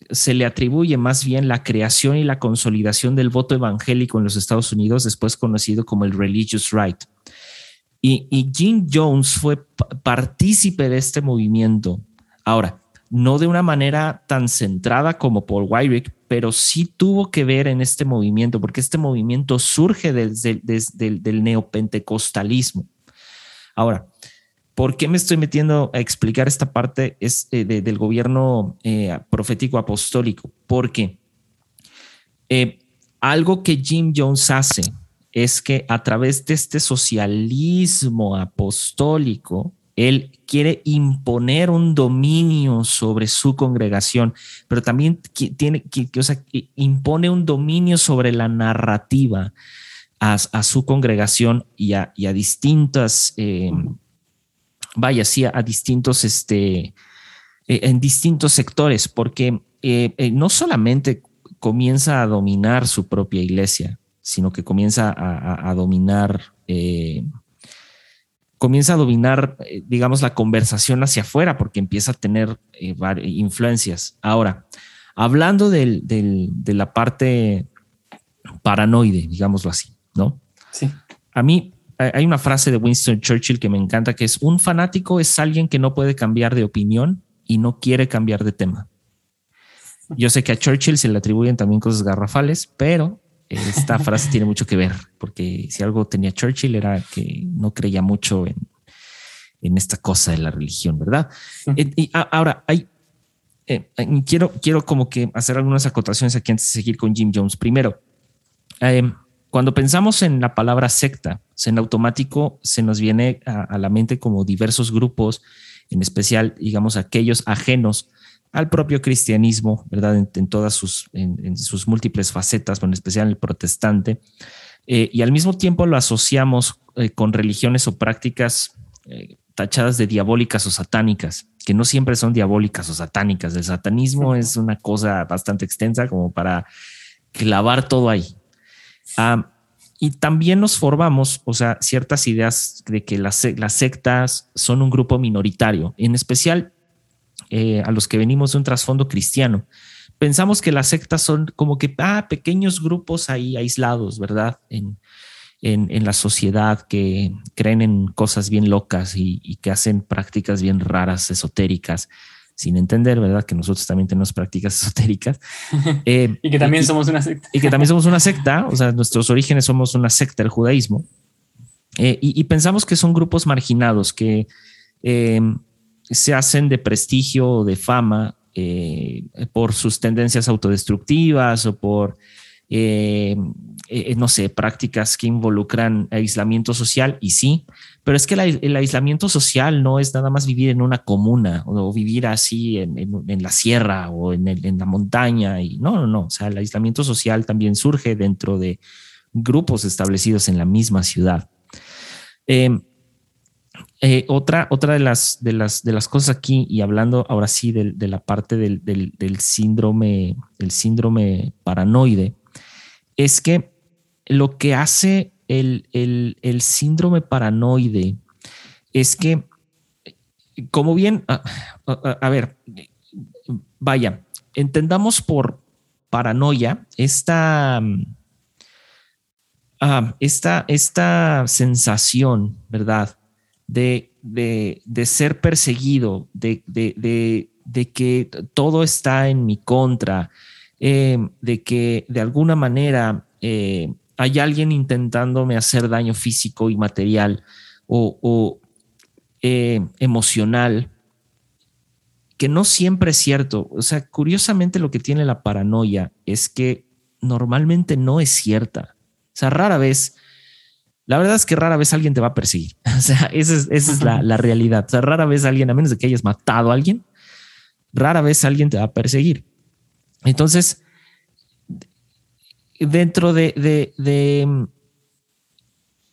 se le atribuye más bien la creación y la consolidación del voto evangélico en los Estados Unidos, después conocido como el Religious Right. Y, Jim Jones fue partícipe de este movimiento. Ahora, no de una manera tan centrada como Paul Weyrich, pero sí tuvo que ver en este movimiento, porque este movimiento surge desde, del neopentecostalismo. Ahora, ¿por qué me estoy metiendo a explicar esta parte es, eh, del gobierno eh, profético apostólico? Porque eh, algo que Jim Jones hace es que a través de este socialismo apostólico, él quiere imponer un dominio sobre su congregación, pero también tiene o sea, impone un dominio sobre la narrativa a, su congregación y a, distintas, vaya, sí, a, distintos, este, eh, en distintos sectores, porque eh, no solamente comienza a dominar su propia iglesia, sino que comienza a, dominar, eh, comienza a dominar, eh, digamos, la conversación hacia afuera, porque empieza a tener eh, influencias. Ahora, hablando de la parte paranoide, digámoslo así, ¿no? Sí. A mí hay una frase de Winston Churchill que me encanta, que es, un fanático es alguien que no puede cambiar de opinión y no quiere cambiar de tema. Yo sé que a Churchill se le atribuyen también cosas garrafales, pero esta [LAUGHS] frase tiene mucho que ver, porque si algo tenía Churchill era que no creía mucho en, en esta cosa de la religión, ¿verdad? Eh, y ahora, hay, eh, quiero, quiero como que hacer algunas acotaciones aquí antes de seguir con Jim Jones. Primero, em, cuando pensamos en la palabra secta, en automático se nos viene a, a la mente como diversos grupos, en especial, digamos, aquellos ajenos al propio cristianismo, ¿verdad? En, todas sus, en, sus múltiples facetas, en especial el protestante, eh, y al mismo tiempo lo asociamos eh, con religiones o prácticas eh, tachadas de diabólicas o satánicas, que no siempre son diabólicas o satánicas. El satanismo es una cosa bastante extensa como para clavar todo ahí. Ah, y también nos formamos, o sea, ciertas ideas de que las, sectas son un grupo minoritario, en especial eh, a los que venimos de un trasfondo cristiano, pensamos que las sectas son como que ah, pequeños grupos ahí aislados, ¿verdad? En, en, la sociedad que creen en cosas bien locas y, que hacen prácticas bien raras, esotéricas, sin entender, ¿verdad? Que nosotros también tenemos prácticas [LAUGHS] esotéricas. Eh, [LAUGHS] y que también somos una secta. Y que también somos una secta, o sea, nuestros orígenes somos una secta del judaísmo. Eh, y, pensamos que son grupos marginados que se hacen de prestigio o de fama eh, por sus tendencias autodestructivas o por, eh, eh, no sé, prácticas que involucran aislamiento social, y sí, pero es que el, aislamiento social no es nada más vivir en una comuna o, vivir así en, la sierra o en, la montaña, y no, no, no, o sea, el aislamiento social también surge dentro de grupos establecidos en la misma ciudad. Eh, otra, otra de las, de las, de las cosas aquí, y hablando ahora sí de, la parte del, síndrome, el síndrome paranoide, es que lo que hace el, síndrome paranoide es que, como bien, a, ver, vaya, entendamos por paranoia esta, ah, esta, esta sensación, ¿verdad? de, ser perseguido, de, que todo está en mi contra, eh, de que de alguna manera eh, hay alguien intentándome hacer daño físico y material o, eh, emocional, que no siempre es cierto. O sea, curiosamente lo que tiene la paranoia es que normalmente no es cierta. O sea, rara vez la verdad es que rara vez alguien te va a perseguir. [LAUGHS] O sea, esa es, la, realidad. O sea, rara vez alguien, a menos de que hayas matado a alguien, rara vez alguien te va a perseguir. Entonces, dentro de, de,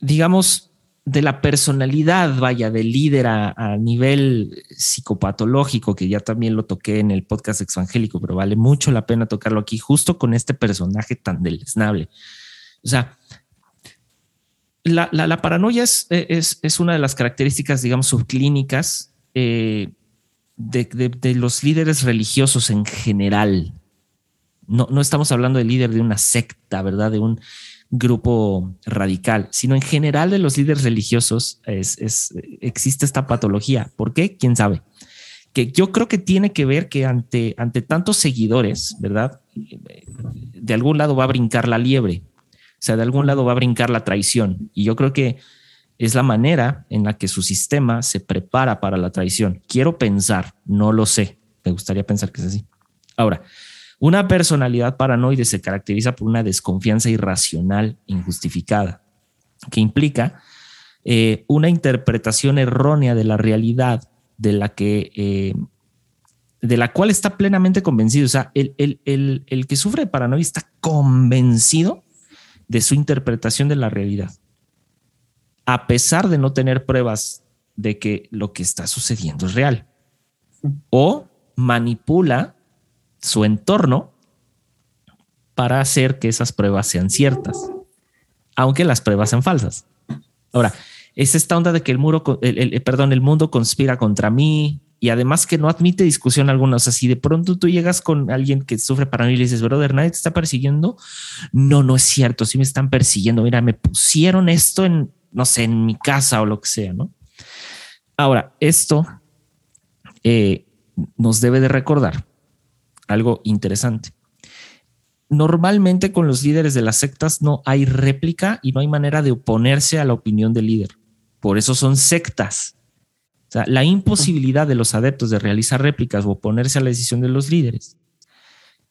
digamos, de la personalidad, vaya, del líder a, nivel psicopatológico, que ya también lo toqué en el podcast exvangélico, pero vale mucho la pena tocarlo aquí, justo con este personaje tan deleznable. O sea, la, paranoia es, es, una de las características, digamos, subclínicas eh, de, los líderes religiosos en general, No, no estamos hablando del líder de una secta, ¿verdad? De un grupo radical, sino en general de los líderes religiosos es, existe esta patología. ¿Por qué? ¿Quién sabe? Que yo creo que tiene que ver que ante, ante tantos seguidores, ¿verdad? De algún lado va a brincar la liebre, o sea, de algún lado va a brincar la traición. Y yo creo que es la manera en la que su sistema se prepara para la traición. Quiero pensar, no lo sé, me gustaría pensar que es así. Ahora, una personalidad paranoide se caracteriza por una desconfianza irracional, injustificada, que implica eh, una interpretación errónea de la realidad de la que eh, de la cual está plenamente convencido. O sea, el, el, que sufre de paranoia está convencido de su interpretación de la realidad, a pesar de no tener pruebas de que lo que está sucediendo es real. O manipula su entorno para hacer que esas pruebas sean ciertas, aunque las pruebas sean falsas. Ahora, es esta onda de que el muro, el, perdón, el mundo conspira contra mí y además que no admite discusión alguna. O sea, si de pronto tú llegas con alguien que sufre paranoia y le dices, brother, nadie te está persiguiendo. No, no es cierto. Sí me están persiguiendo. Mira, me pusieron esto en, no sé, en mi casa o lo que sea, no? Ahora, esto eh, nos debe de recordar algo interesante. Normalmente con los líderes de las sectas no hay réplica y no hay manera de oponerse a la opinión del líder. Por eso son sectas. O sea, la imposibilidad de los adeptos de realizar réplicas o oponerse a la decisión de los líderes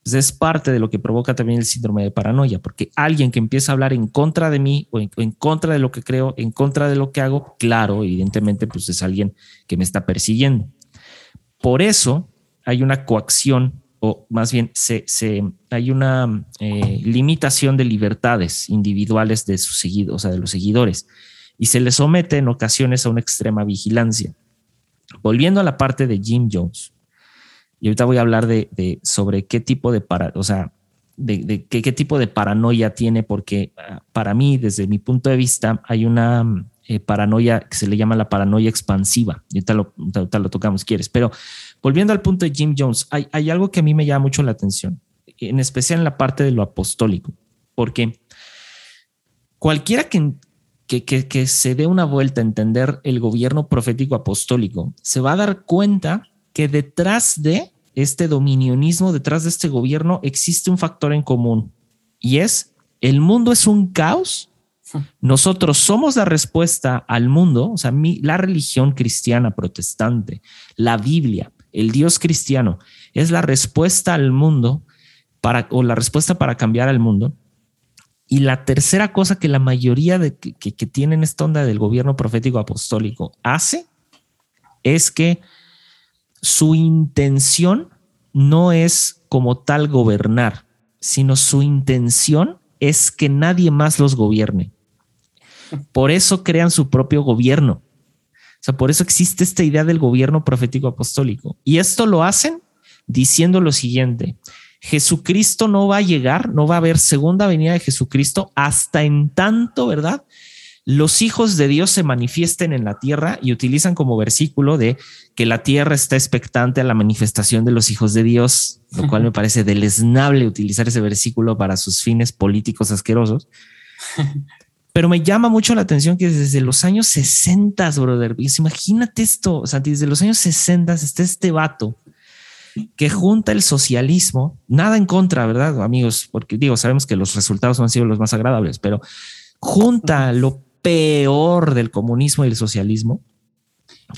pues es parte de lo que provoca también el síndrome de paranoia, porque alguien que empieza a hablar en contra de mí o en, en, contra de lo que creo, en contra de lo que hago, claro, evidentemente, pues es alguien que me está persiguiendo. Por eso hay una coacción o más bien se, hay una eh, limitación de libertades individuales de sus seguidos, o sea, de los seguidores, y se les somete en ocasiones a una extrema vigilancia. Volviendo a la parte de Jim Jones, y ahorita voy a hablar de, sobre qué tipo de para, o sea, de, qué, tipo de paranoia tiene, porque ah, para mí, desde mi punto de vista, hay una eh, paranoia que se le llama la paranoia expansiva. Y ahorita lo, ahorita lo tocamos, quieres, pero Volviendo al punto de Jim Jones, hay, algo que a mí me llama mucho la atención, en especial en la parte de lo apostólico, porque cualquiera que, que, se dé una vuelta a entender el gobierno profético apostólico, se va a dar cuenta que detrás de este dominionismo, detrás de este gobierno, existe un factor en común y es el mundo es un caos. Nosotros somos la respuesta al mundo, o sea, la religión cristiana protestante, la Biblia, el Dios cristiano es la respuesta al mundo para, o la respuesta para cambiar al mundo. Y la tercera cosa que la mayoría de que, que tienen esta onda del gobierno profético apostólico hace es que su intención no es como tal gobernar, sino su intención es que nadie más los gobierne. Por eso crean su propio gobierno sea, por eso existe esta idea del gobierno profético apostólico. Y esto lo hacen diciendo lo siguiente. Jesucristo no va a llegar, no va a haber segunda venida de Jesucristo hasta en tanto, ¿verdad? Los hijos de Dios se manifiesten en la tierra y utilizan como versículo de que la tierra está expectante a la manifestación de los hijos de Dios, lo cual me [LAUGHS] parece deleznable utilizar ese versículo para sus fines políticos asquerosos. [LAUGHS] Pero me llama mucho la atención que desde los años 60, brother, imagínate esto, o sea, desde los años 60 está este vato que junta el socialismo, nada en contra, ¿verdad, amigos? Porque digo, sabemos que los resultados no han sido los más agradables, pero junta lo peor del comunismo y el socialismo,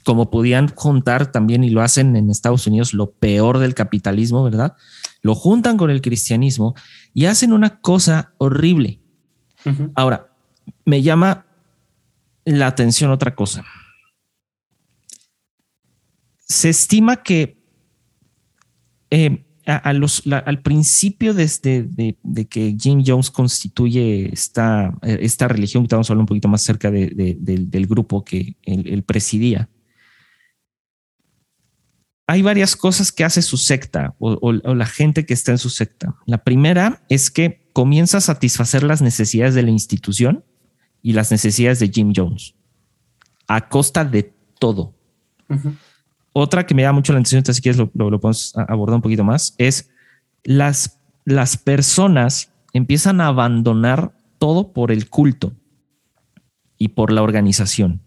como podían juntar también y lo hacen en Estados Unidos, lo peor del capitalismo, ¿verdad? Lo juntan con el cristianismo y hacen una cosa horrible. Ahora, me llama la atención otra cosa. Se estima que eh, al principio desde de, que Jim Jones constituye esta, esta religión, que hablando un poquito más cerca del grupo que él, presidía, hay varias cosas que hace su secta o, la gente que está en su secta. La primera es que comienza a satisfacer las necesidades de la institución y las necesidades de Jim Jones a costa de todo. Otra que me da mucho la atención, así que lo, lo, podemos abordar un poquito más, es las, las personas empiezan a abandonar todo por el culto y por la organización.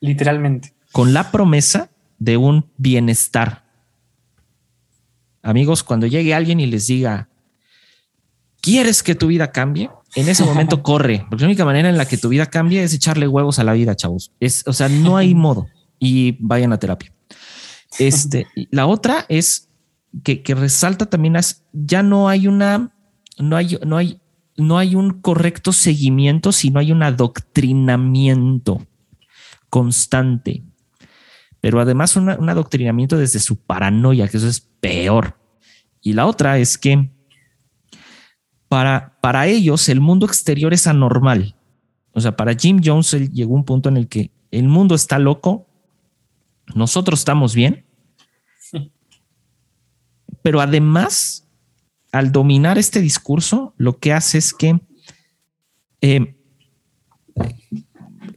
Literalmente. Con la promesa de un bienestar. Amigos, cuando llegue alguien y les diga, ¿quieres que tu vida cambie? En ese momento [LAUGHS] corre, porque la única manera en la que tu vida cambie es echarle huevos a la vida, chavos. Es, o sea, no hay [LAUGHS] modo y vayan a terapia. Este, la otra es que, que resalta también es, ya no hay una, no hay, no hay, no hay un correcto seguimiento, sino hay un adoctrinamiento constante. Pero además un adoctrinamiento desde su paranoia, que eso es peor. Y la otra es que para, para ellos el mundo exterior es anormal. O sea, para Jim Jones llegó un punto en el que el mundo está loco, nosotros estamos bien, pero además, al dominar este discurso, lo que hace es que eh,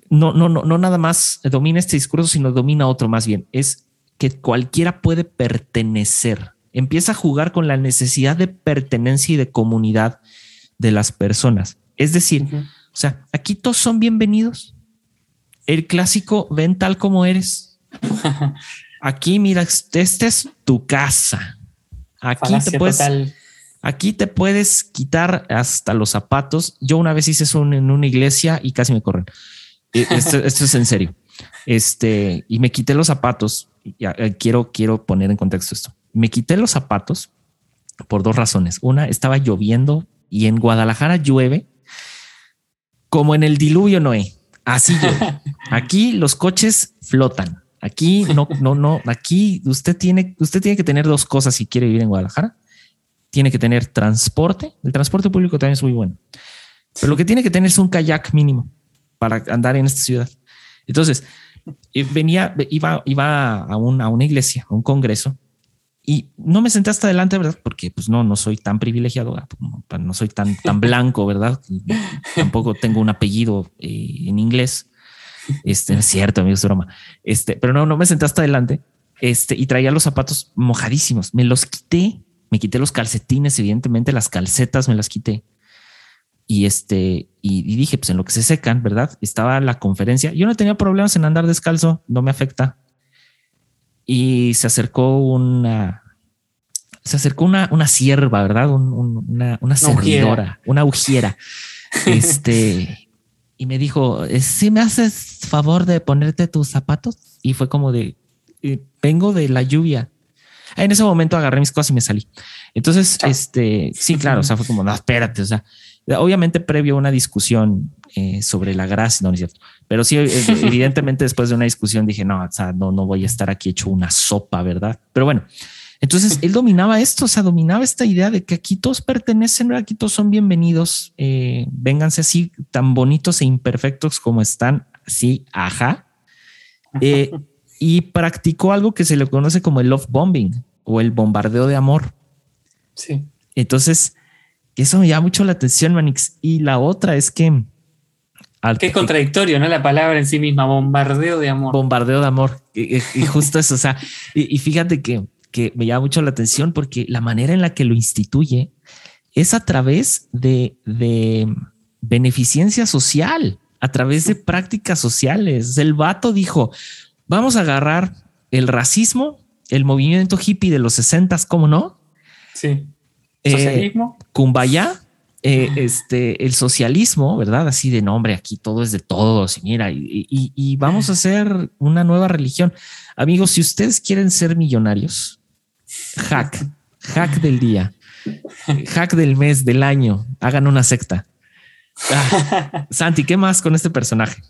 no, no, no, no nada más domina este discurso, sino domina otro más bien. Es que cualquiera puede pertenecer. Empieza a jugar con la necesidad de pertenencia y de comunidad de las personas. Es decir, o sea, aquí todos son bienvenidos. El clásico, ven tal como eres. [LAUGHS] Aquí, mira, esta es tu casa. Aquí te, puedes, aquí te puedes quitar hasta los zapatos. Yo una vez hice eso en una iglesia y casi me corren. E, [LAUGHS] esto, es en serio. Este, y me quité los zapatos. Eh, quiero, quiero poner en contexto esto. Me quité los zapatos por dos razones. Una, estaba lloviendo y en Guadalajara llueve como en el diluvio Noé. Así [LAUGHS] Aquí los coches flotan. Aquí no, no, no. Aquí usted tiene, usted tiene que tener dos cosas si quiere vivir en Guadalajara. Tiene que tener transporte. El transporte público también es muy bueno, pero lo que tiene que tener es un kayak mínimo para andar en esta ciudad. Entonces eh, venía, iba, iba a, una, a una iglesia, a un congreso y no me senté hasta adelante, ¿verdad? Porque pues no, no soy tan privilegiado, no soy tan, tan blanco, ¿verdad? [LAUGHS] Tampoco tengo un apellido eh, en inglés. Este es cierto, amigo, es broma. Este, pero no, no me senté hasta adelante. Este, y traía los zapatos mojadísimos. Me los quité, me quité los calcetines, evidentemente, las calcetas me las quité. Y este, y, dije, pues en lo que se secan, ¿verdad? Estaba la conferencia. Yo no tenía problemas en andar descalzo, no me afecta. Y se acercó una, se acercó una, una sierva, ¿verdad? una, una servidora, una ujiera. [LAUGHS] Este, y me dijo, eh, si me haces favor de ponerte tus zapatos? Y fue como de, eh, vengo de la lluvia. En ese momento agarré mis cosas y me salí. Entonces, este, sí, claro, o sea, fue como, no, espérate, o sea, obviamente previo a una discusión eh, sobre la gracia, no, no es cierto, pero sí, [LAUGHS] evidentemente después de una discusión dije, no, o sea, no, no voy a estar aquí hecho una sopa, ¿verdad? Pero bueno, entonces él [LAUGHS] dominaba esto, o sea, dominaba esta idea de que aquí todos pertenecen, aquí todos son bienvenidos, eh, vénganse así tan bonitos e imperfectos como están, sí, ajá. Eh, y practicó algo que se le conoce como el love bombing o el bombardeo de amor. Sí. Entonces, eso me llama mucho la atención, Manix. Y la otra es que... Qué contradictorio, ¿no? La palabra en sí misma, bombardeo de amor. Bombardeo de amor. Y, justo eso, o sea, y fíjate que que me llama mucho la atención porque la manera en la que lo instituye es a través de, beneficencia social, a través de prácticas sociales. El vato dijo, vamos a agarrar el racismo, el movimiento hippie de los 60, ¿cómo no? Sí. Eh, socialismo. Kumbaya, eh, este, el socialismo, ¿verdad? Así de nombre, aquí todo es de todos y mira, y, vamos a hacer una nueva religión. Amigos, si ustedes quieren ser millonarios, hack, hack del día, hack del mes, del año, hagan una secta. Ah, [LAUGHS] Santi, ¿qué más con este personaje?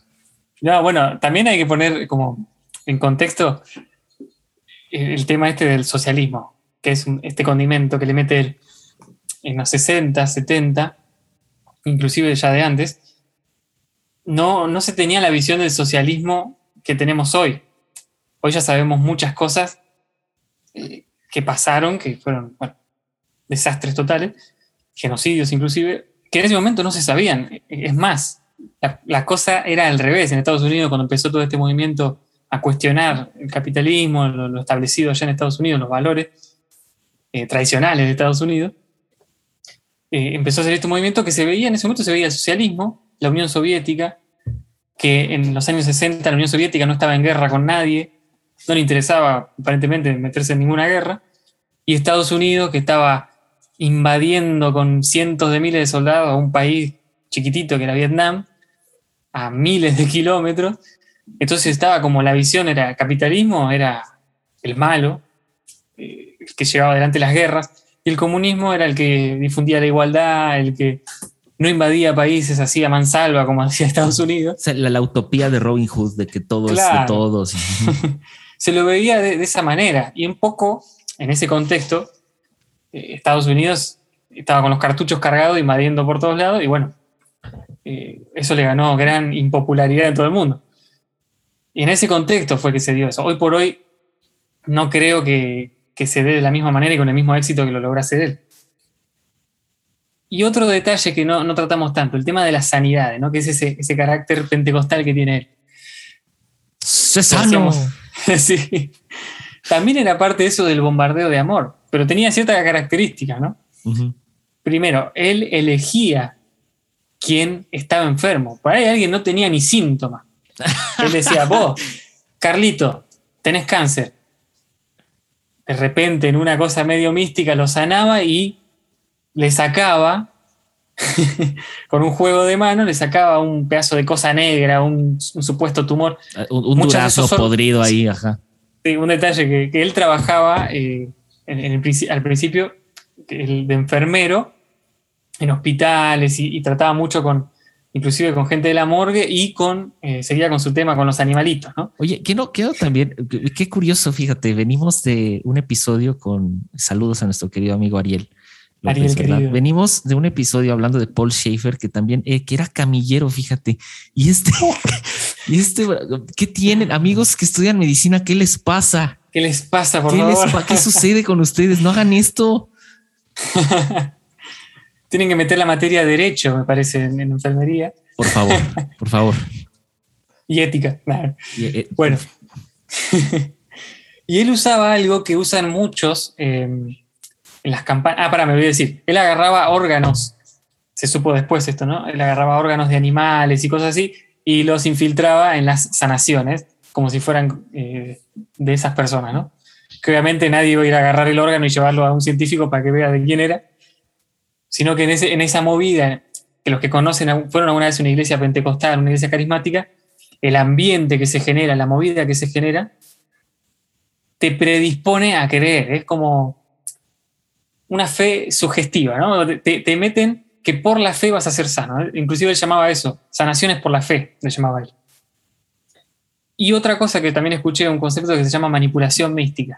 No, bueno, también hay que poner como en contexto el tema este del socialismo, que es este condimento que le mete en los 60, 70, inclusive ya de antes, no, no se tenía la visión del socialismo que tenemos hoy. Hoy ya sabemos muchas cosas eh, que pasaron, que fueron desastres totales, genocidios inclusive, que en ese momento no se sabían. Es más, la, cosa era al revés. En Estados Unidos, cuando empezó todo este movimiento a cuestionar el capitalismo, lo, establecido allá en Estados Unidos, los valores eh, tradicionales de Estados Unidos, eh, empezó a hacer este movimiento que se veía, en ese momento se veía el socialismo, la Unión Soviética, que en los años 60 la Unión Soviética no estaba en guerra con nadie, no le interesaba aparentemente meterse en ninguna guerra, y Estados Unidos, que estaba invadiendo con cientos de miles de soldados a un país chiquitito que era Vietnam, a miles de kilómetros, entonces estaba como la visión era capitalismo, era el malo, eh, que llevaba adelante las guerras, y el comunismo era el que difundía la igualdad, el que no invadía países así a mansalva como [LAUGHS] hacía Estados Unidos. O sea, la, utopía de Robin Hood, de que todo es de todos. [LAUGHS] Se lo veía de, esa manera. Y un poco, en ese contexto, eh, Estados Unidos estaba con los cartuchos cargados, invadiendo por todos lados, y bueno, eh, eso le ganó gran impopularidad en todo el mundo. Y en ese contexto fue que se dio eso. Hoy por hoy no creo que, que se dé de la misma manera y con el mismo éxito que lo lograse él. Y otro detalle que no, tratamos tanto, el tema de las sanidades, ¿no? que es ese, ese carácter pentecostal que tiene él. sano. [LAUGHS] sí. También era parte de eso del bombardeo de amor, pero tenía cierta característica, ¿no? Primero, él elegía quién estaba enfermo. Por ahí alguien no tenía ni síntomas. [LAUGHS] Él decía, vos, Carlito, tenés cáncer de repente en una cosa medio mística lo sanaba y le sacaba, [LAUGHS] con un juego de mano, le sacaba un pedazo de cosa negra, un, supuesto tumor. Ah, un, durazo podrido ahí, ajá. Sí, un detalle que, él trabajaba eh, al principio de enfermero en hospitales y trataba mucho con, inclusive con gente de la morgue y con, eh, seguía con su tema con los animalitos, ¿no? Oye, que no quedó también, qué curioso, fíjate, venimos de un episodio con saludos a nuestro querido amigo Ariel. Ariel Venimos de un episodio hablando de Paul Schaefer, que también, eh, que era camillero, fíjate. Y este, [LAUGHS] y este, ¿qué tienen? Amigos que estudian medicina, ¿qué les pasa? ¿Qué les pasa, por favor? ¿Qué sucede con ustedes? No hagan esto. [LAUGHS] tienen que meter la materia de derecho, me parece, en, enfermería. Por favor, [LAUGHS] por favor. y ética. Eh, bueno. [LAUGHS] y él usaba algo que usan muchos em, en las campañas. Ah, para, me voy a decir. Él agarraba órganos. Se supo después esto, ¿no? Él agarraba órganos de animales y cosas así y los infiltraba en las sanaciones, como si fueran eh, de esas personas, ¿no? Que obviamente nadie iba a ir a agarrar el órgano y llevarlo a un científico para que vea de quién era sino que en, esa movida, que los que conocen fueron alguna vez una iglesia pentecostal, una iglesia carismática, el ambiente que se genera, la movida que se genera, te predispone a creer. Es como una fe sugestiva, ¿no? Te, meten que por la fe vas a ser sano. Inclusive él llamaba eso, sanaciones por la fe, le llamaba él. Y otra cosa que también escuché, un concepto que se llama manipulación mística,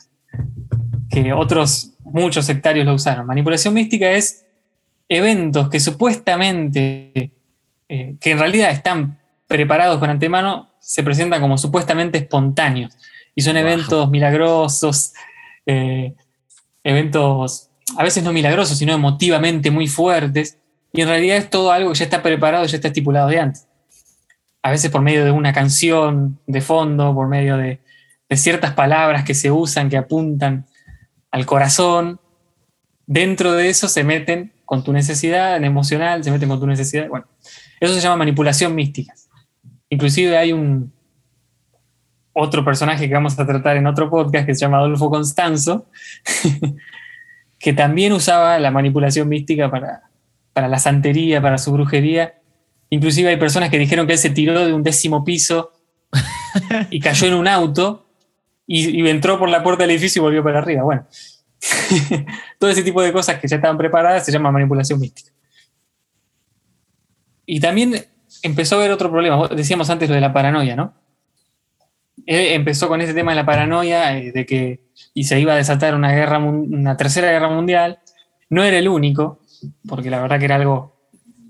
que otros, muchos sectarios lo usaron. Manipulación mística es eventos que supuestamente, eh, que en realidad están preparados con antemano, se presentan como supuestamente espontáneos. Y son eventos milagrosos, eh, eventos a veces no milagrosos, sino emotivamente muy fuertes. Y en realidad es todo algo que ya está preparado, ya está estipulado de antes. A veces por medio de una canción de fondo, por medio de, de ciertas palabras que se usan, que apuntan al corazón. Dentro de eso se meten con tu necesidad en emocional, se meten con tu necesidad. Bueno, eso se llama manipulación mística. Inclusive hay un otro personaje que vamos a tratar en otro podcast que se llama Adolfo Constanzo, [LAUGHS] que también usaba la manipulación mística para, para la santería, para su brujería. Inclusive hay personas que dijeron que él se tiró de un décimo piso y cayó en un auto y, y entró por la puerta del edificio y volvió para arriba. Bueno, [LAUGHS] Todo ese tipo de cosas que ya estaban preparadas se llama manipulación mística. Y también empezó a haber otro problema. Decíamos antes lo de la paranoia, ¿no? Él empezó con ese tema de la paranoia, eh, de que y se iba a desatar una, guerra, una tercera guerra mundial. No era el único, porque la verdad que era algo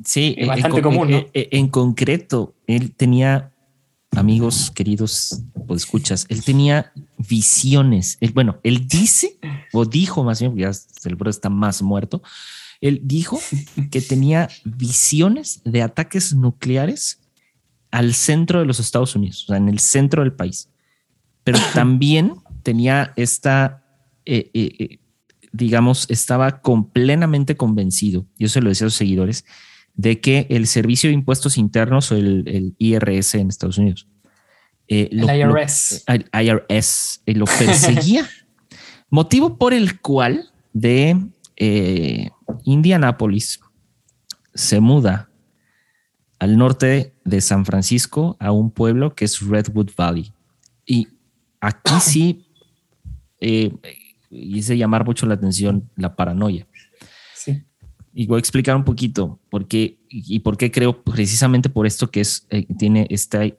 sí, eh, bastante común. ¿no? Eh, en concreto, él tenía amigos queridos o escuchas, él tenía visiones. Él, bueno, él dice, o dijo más bien, ya el bro está más muerto, él dijo que tenía visiones de ataques nucleares al centro de los Estados Unidos, o sea, en el centro del país. Pero [CLEARS THROAT] también tenía esta, eh, eh, eh, digamos, estaba completamente convencido, yo se lo decía a sus seguidores, de que el Servicio de Impuestos Internos o el, IRS en Estados Unidos. Eh, el IRS. el IRS eh, lo perseguía. [LAUGHS] motivo por el cual de eh, Indianápolis se muda al norte de San Francisco a un pueblo que es Redwood Valley. Y aquí sí [LAUGHS] eh, hice llamar mucho la atención la paranoia. Y voy a explicar un poquito por qué y por qué creo precisamente por esto que es, eh, tiene este,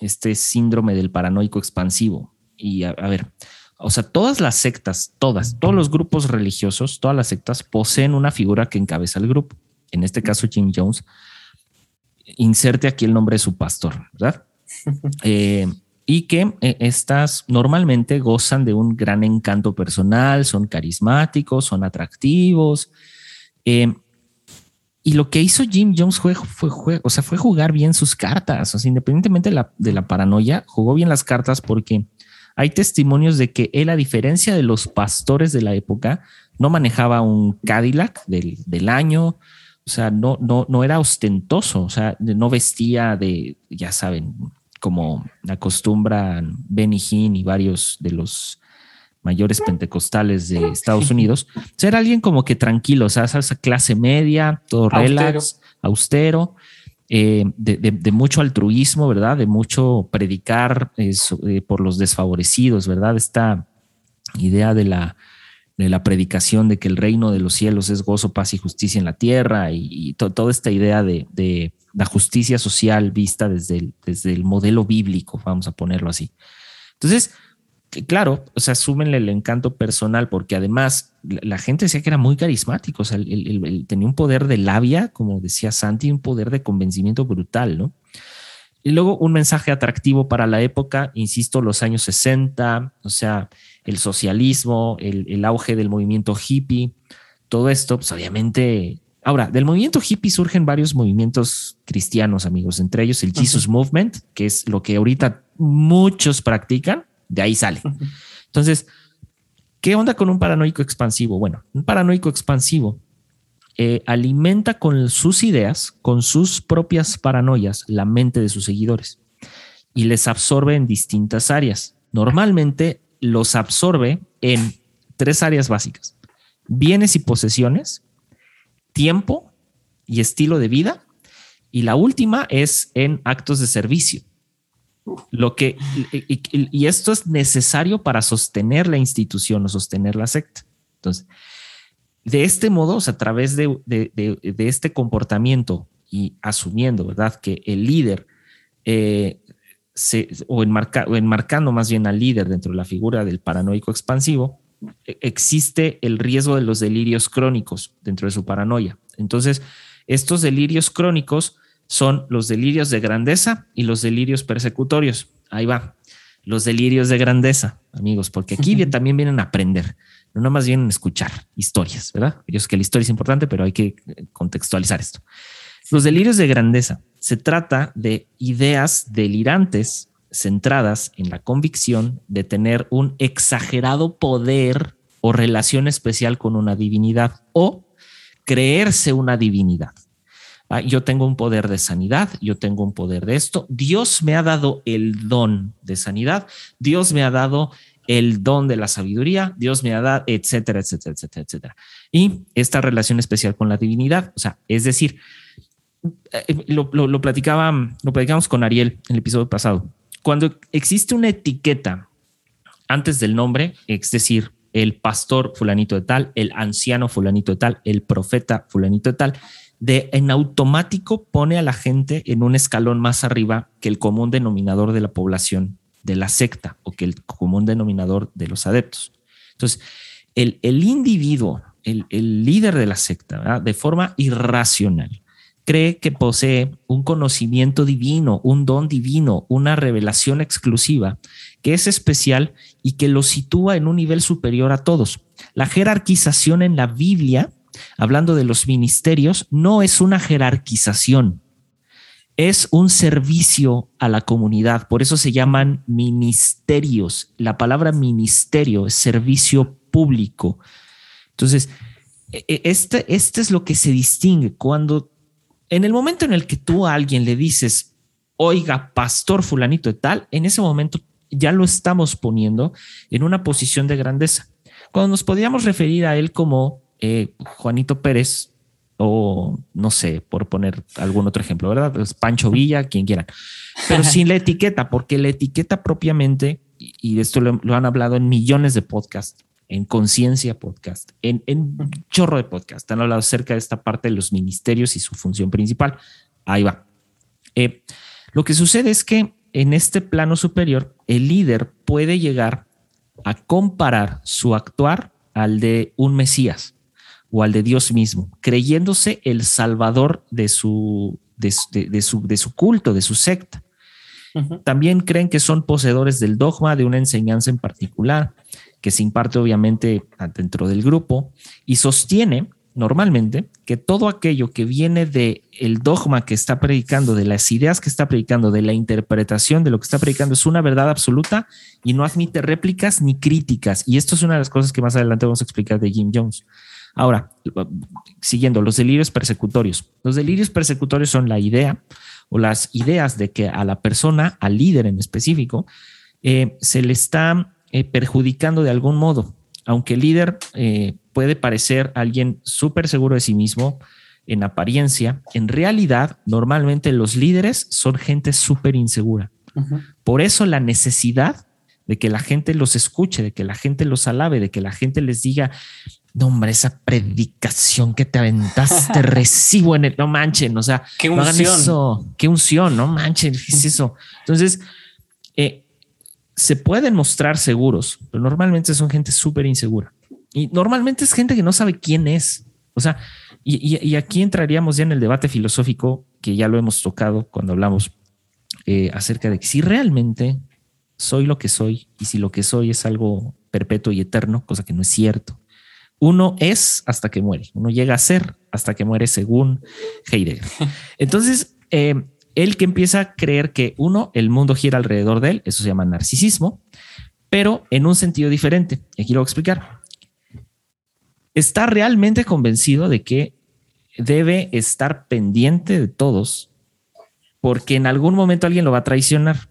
este síndrome del paranoico expansivo. Y a, ver, o sea, todas las sectas, todas, todos los grupos religiosos, todas las sectas poseen una figura que encabeza el grupo. En este caso, Jim Jones. Inserte aquí el nombre de su pastor, ¿verdad? [LAUGHS] Eh, y que eh, estas normalmente gozan de un gran encanto personal, son carismáticos, son atractivos. Eh, y lo que hizo Jim Jones fue, o sea, fue jugar bien sus cartas. O sea, independientemente de la, de la, paranoia, jugó bien las cartas porque hay testimonios de que él, a diferencia de los pastores de la época, no manejaba un Cadillac del, del año. O sea, no, no, no era ostentoso. O sea, no vestía de, ya saben, como acostumbran Benny Hinn y varios de los mayores pentecostales de Estados Unidos, ser alguien como que tranquilo, o sea, esa clase media, todo relax, austero, eh, de, mucho altruismo, ¿verdad? De mucho predicar eh, por los desfavorecidos, ¿verdad? Esta idea de la, de la predicación de que el reino de los cielos es gozo, paz y justicia en la tierra y, toda esta idea de, la justicia social vista desde el, desde el modelo bíblico, vamos a ponerlo así. Entonces, claro, o sea, súmenle el encanto personal, porque además la, gente decía que era muy carismático, o sea, tenía un poder de labia, como decía Santi, un poder de convencimiento brutal, ¿no? Y luego un mensaje atractivo para la época, insisto, los años 60, o sea, el socialismo, el, el auge del movimiento hippie, todo esto, pues obviamente Ahora, del movimiento hippie surgen varios movimientos cristianos, amigos, entre ellos el Jesus Movement, que es lo que ahorita muchos practican, de ahí sale. Entonces, ¿qué onda con un paranoico expansivo? Bueno, un paranoico expansivo eh, alimenta con sus ideas, con sus propias paranoias, la mente de sus seguidores y les absorbe en distintas áreas. Normalmente los absorbe en tres áreas básicas, bienes y posesiones, tiempo y estilo de vida. Y la última es en actos de servicio. Lo que, y, esto es necesario para sostener la institución o sostener la secta. Entonces, de este modo, a través de, este comportamiento y asumiendo, ¿verdad?, que el líder eh, se, o, o enmarcando más bien al líder dentro de la figura del paranoico expansivo, e, existe el riesgo de los delirios crónicos dentro de su paranoia. Entonces, estos delirios crónicos son los delirios de grandeza y los delirios persecutorios. Ahí va, los delirios de grandeza, amigos, porque aquí [LAUGHS] también vienen a aprender, no nada más vienen a escuchar historias, ¿verdad? Yo sé que la historia es importante, pero hay que eh, contextualizar esto. Los delirios de grandeza se trata de ideas delirantes centradas en la convicción de tener un exagerado poder o relación especial con una divinidad o creerse una divinidad. Ah, yo tengo un poder de sanidad, yo tengo un poder de esto. Dios me ha dado el don de sanidad, Dios me ha dado el don de la sabiduría, Dios me ha dado, etcétera, etcétera, etcétera, etcétera. Y esta relación especial con la divinidad, o sea, es decir, eh, lo, lo platicaba, lo platicamos con Ariel en el episodio pasado cuando existe una etiqueta antes del nombre, es decir, el pastor fulanito de tal, el anciano fulanito de tal, el profeta fulanito de tal, de en automático pone a la gente en un escalón más arriba que el común denominador de la población de la secta o que el común denominador de los adeptos. Entonces, el, el individuo, el, el, líder de la secta, de forma irracional, cree que posee un conocimiento divino, un don divino, una revelación exclusiva, que es especial y que lo sitúa en un nivel superior a todos. La jerarquización en la Biblia, hablando de los ministerios, no es una jerarquización, es un servicio a la comunidad. Por eso se llaman ministerios. La palabra ministerio es servicio público. Entonces, e, e, este, este es lo que se distingue cuando en el momento en el que tú a alguien le dices, oiga, pastor fulanito de tal, en ese momento ya lo estamos poniendo en una posición de grandeza. Cuando nos podíamos referir a él como eh, Juanito Pérez, o no sé, por poner algún otro ejemplo, ¿verdad? Pues Pancho Villa, quien quieran, pero [LAUGHS] sin la etiqueta, porque la etiqueta propiamente, y de esto lo, han hablado en millones de podcasts, en Conciencia Podcast, en, en chorro de podcast, han hablado acerca de esta parte de los ministerios y su función principal. Ahí va. Eh, lo que sucede es que en este plano superior, el líder puede llegar a comparar su actuar al de un Mesías o al de Dios mismo, creyéndose el salvador de su, de, su, de su culto, de su secta. También creen que son poseedores del dogma de una enseñanza en particular, que se imparte obviamente dentro del grupo, y sostiene normalmente que todo aquello que viene de el dogma que está predicando, de las ideas que está predicando, de la interpretación de lo que está predicando es una verdad absoluta y no admite réplicas ni críticas. Y esto es una de las cosas que más adelante vamos a explicar de Jim Jones. Ahora, siguiendo, los delirios persecutorios. Los delirios persecutorios son la idea o las ideas de que a la persona, al líder en específico, eh, se le está eh, perjudicando de algún modo. Aunque el líder eh, puede parecer alguien súper seguro de sí mismo en apariencia, en realidad normalmente los líderes son gente súper insegura. Por eso la necesidad de que la gente los escuche, de que la gente los alabe, de que la gente les diga, no, hombre, esa predicación que te aventaste, [LAUGHS] recibo en el, no manchen, o sea, qué unción, eso, qué unción, no manchen, ¿qué es [LAUGHS] eso? Entonces, eh, se pueden mostrar seguros, pero normalmente son gente súper insegura. Y normalmente es gente que no sabe quién es. O sea, y, aquí entraríamos ya en el debate filosófico que ya lo hemos tocado cuando hablamos eh, acerca de que si realmente soy lo que soy y si lo que soy es algo perpetuo y eterno, cosa que no es cierto. Uno es hasta que muere, uno llega a ser hasta que muere según Heidegger. [LAUGHS] Entonces, eh, él que empieza a creer que uno, el mundo gira alrededor de él, eso se llama narcisismo, pero en un sentido diferente. Y aquí lo voy a explicar. Está realmente convencido de que debe estar pendiente de todos porque en algún momento alguien lo va a traicionar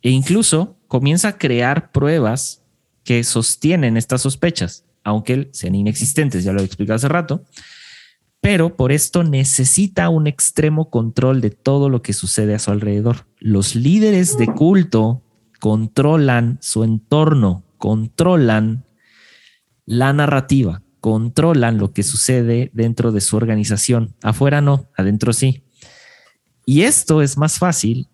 e incluso comienza a crear pruebas que sostienen estas sospechas aunque sean inexistentes, ya lo he explicado hace rato, pero por esto necesita un extremo control de todo lo que sucede a su alrededor. Los líderes de culto controlan su entorno, controlan la narrativa, controlan lo que sucede dentro de su organización. Afuera no, adentro sí. Y esto es más fácil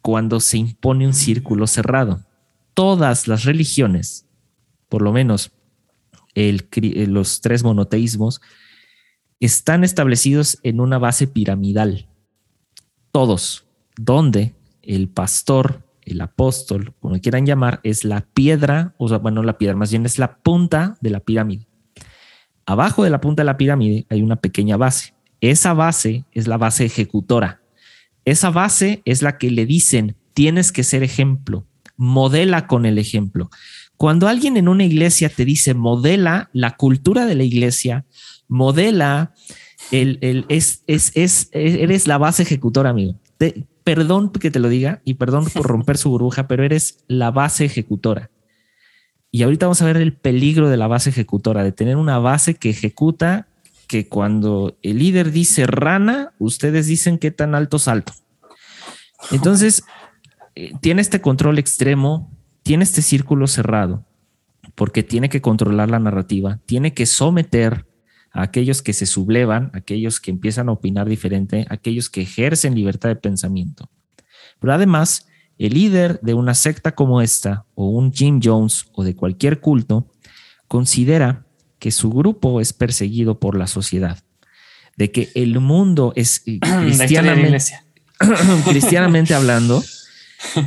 cuando se impone un círculo cerrado. Todas las religiones, por lo menos eh, los tres monoteísmos, están establecidos en una base piramidal. Todos, donde el pastor, el apóstol, como quieran llamar, es la piedra, o sea, bueno, la piedra, más bien es la punta de la pirámide. Abajo de la punta de la pirámide hay una pequeña base. Esa base es la base ejecutora. Esa base es la que le dicen, tienes que ser ejemplo, modela con el ejemplo. Cuando alguien en una iglesia te dice modela la cultura de la iglesia, modela el, el es, es, es, eres la base ejecutora, amigo. perdón que te lo diga y perdón por [LAUGHS] romper su burbuja, pero eres la base ejecutora. Y ahorita vamos a ver el peligro de la base ejecutora, de tener una base que ejecuta, que cuando el líder dice rana, ustedes dicen qué tan alto salto. Entonces, eh, tiene este control extremo tiene este círculo cerrado porque tiene que controlar la narrativa, tiene que someter a aquellos que se sublevan, aquellos que empiezan a opinar diferente, aquellos que ejercen libertad de pensamiento. Pero además, el líder de una secta como esta, o un Jim Jones, o de cualquier culto, considera que su grupo es perseguido por la sociedad, de que el mundo es [CLEARS THROAT] cristianamente, [CLEARS THROAT] cristianamente hablando,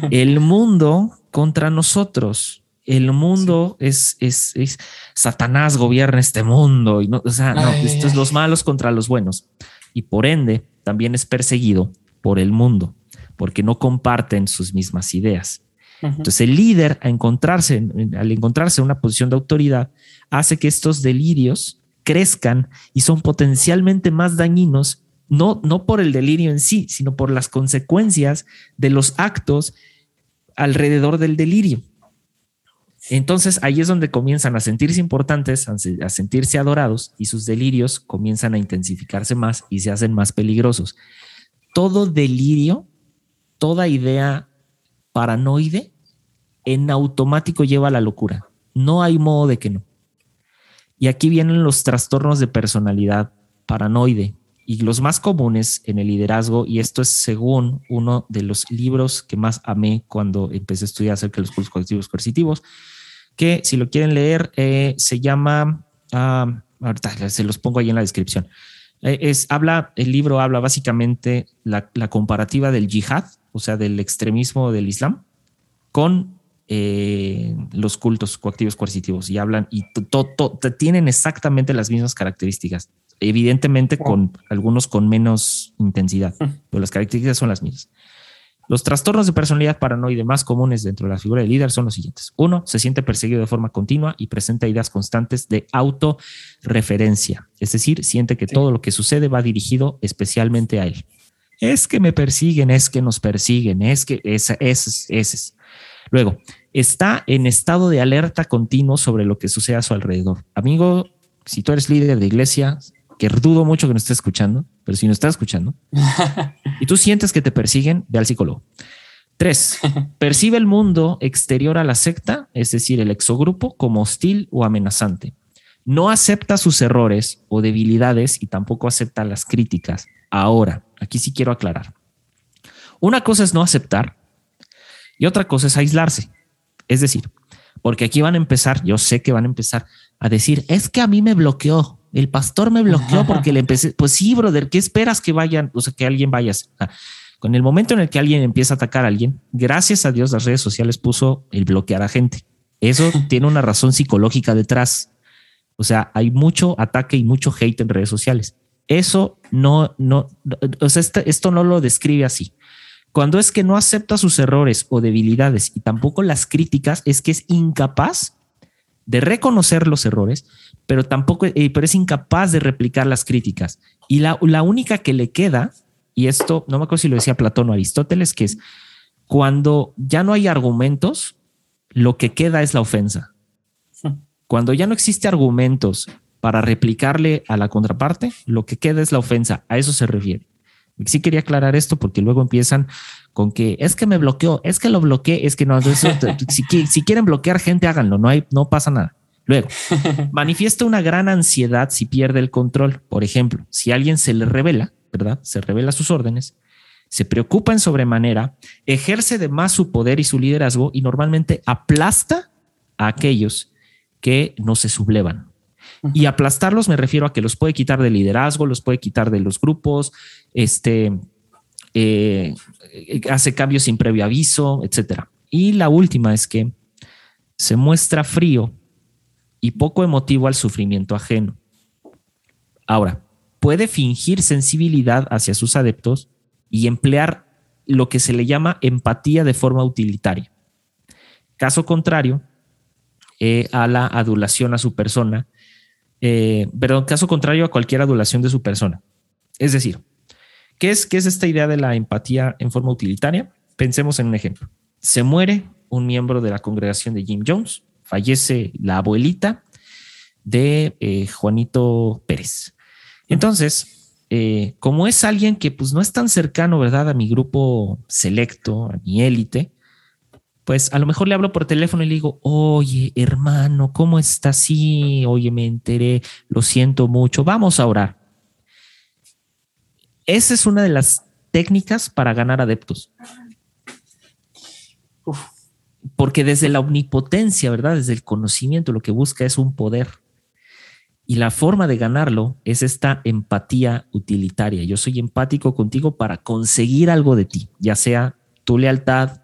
el mundo contra nosotros. El mundo es, es, Satanás gobierna este mundo y no, o sea, no, esto es los malos contra los buenos y por ende también es perseguido por el mundo porque no comparten sus mismas ideas. Entonces el líder a encontrarse, al encontrarse en una posición de autoridad hace que estos delirios crezcan y son potencialmente más dañinos, no, no por el delirio en sí, sino por las consecuencias de los actos alrededor del delirio. Entonces ahí es donde comienzan a sentirse importantes, a sentirse adorados y sus delirios comienzan a intensificarse más y se hacen más peligrosos. Todo delirio, toda idea paranoide, en automático lleva a la locura. No hay modo de que no. Y aquí vienen los trastornos de personalidad paranoide, y los más comunes en el liderazgo, y esto es según uno de los libros que más amé cuando empecé a estudiar acerca de los cursos colectivos coercitivos, que si lo quieren leer, eh, se llama, ah, ahorita se los pongo ahí en la descripción. Eh, es, habla, el libro habla básicamente la, la, comparativa del yihad, o sea, del extremismo del Islam, con eh, los cultos coactivos coercitivos y hablan y tienen exactamente las mismas características evidentemente con algunos con menos intensidad, pero las características son las mismas. Los trastornos de personalidad paranoide más comunes dentro de la figura del líder son los siguientes. Uno, se siente perseguido de forma continua y presenta ideas constantes de autorreferencia, es decir, siente que todo lo que sucede va dirigido especialmente a él. Es que me persiguen, es que nos persiguen, es que es, es, es. Luego, está en estado de alerta continuo sobre lo que sucede a su alrededor. Amigo, si tú eres líder de iglesia, que dudo mucho que nos esté escuchando, pero si nos está escuchando, y tú sientes que te persiguen, ve al psicólogo. Tres, [LAUGHS] percibe el mundo exterior a la secta, es decir, el exogrupo, como hostil o amenazante. No acepta sus errores o debilidades y tampoco acepta las críticas. Ahora, aquí sí quiero aclarar. Una cosa es no aceptar y otra cosa es aislarse. Es decir, porque aquí van a empezar, yo sé que van a empezar a decir, es que a mí me bloqueó, el pastor me bloqueó porque le empecé. Pues sí, brother, ¿qué esperas que vayan? O sea, que alguien vaya. Con el momento en el que alguien empieza a atacar a alguien, gracias a Dios las redes sociales puso el bloquear a gente. Eso [LAUGHS] tiene una razón psicológica detrás. O sea, hay mucho ataque y mucho hate en redes sociales. Eso no, no, o sea, esto, esto no lo describe así. Cuando es que no acepta sus errores o debilidades y tampoco las críticas, es que es incapaz de reconocer los errores, pero tampoco, eh, pero es incapaz de replicar las críticas. Y la, la única que le queda, y esto no me acuerdo si lo decía Platón o Aristóteles, que es cuando ya no hay argumentos, lo que queda es la ofensa. Cuando ya no existe argumentos para replicarle a la contraparte, lo que queda es la ofensa. A eso se refiere. Sí quería aclarar esto porque luego empiezan con que es que me bloqueó, es que lo bloqueé, es que no. [LAUGHS] si, si, quieren bloquear gente, háganlo, no hay, no pasa nada. Luego, [LAUGHS] manifiesta una gran ansiedad si pierde el control. Por ejemplo, si alguien se le revela, ¿verdad? Se revela sus órdenes, se preocupa en sobremanera, ejerce de más su poder y su liderazgo y normalmente aplasta a aquellos que no se sublevan. Y aplastarlos me refiero a que los puede quitar del liderazgo, los puede quitar de los grupos, este, eh, hace cambios sin previo aviso, etcétera. Y la última es que se muestra frío y poco emotivo al sufrimiento ajeno. Ahora, puede fingir sensibilidad hacia sus adeptos y emplear lo que se le llama empatía de forma utilitaria. Caso contrario, eh, a la adulación a su persona, eh, perdón, caso contrario a cualquier adulación de su persona. Es decir, ¿qué es, ¿qué es esta idea de la empatía en forma utilitaria? Pensemos en un ejemplo. Se muere un miembro de la congregación de Jim Jones fallece la abuelita de eh, Juanito Pérez. Entonces, eh, como es alguien que pues no es tan cercano, ¿verdad? A mi grupo selecto, a mi élite, pues a lo mejor le hablo por teléfono y le digo, oye, hermano, ¿cómo estás? Sí, oye, me enteré, lo siento mucho, vamos a orar. Esa es una de las técnicas para ganar adeptos. Porque desde la omnipotencia, ¿verdad? Desde el conocimiento lo que busca es un poder. Y la forma de ganarlo es esta empatía utilitaria. Yo soy empático contigo para conseguir algo de ti, ya sea tu lealtad,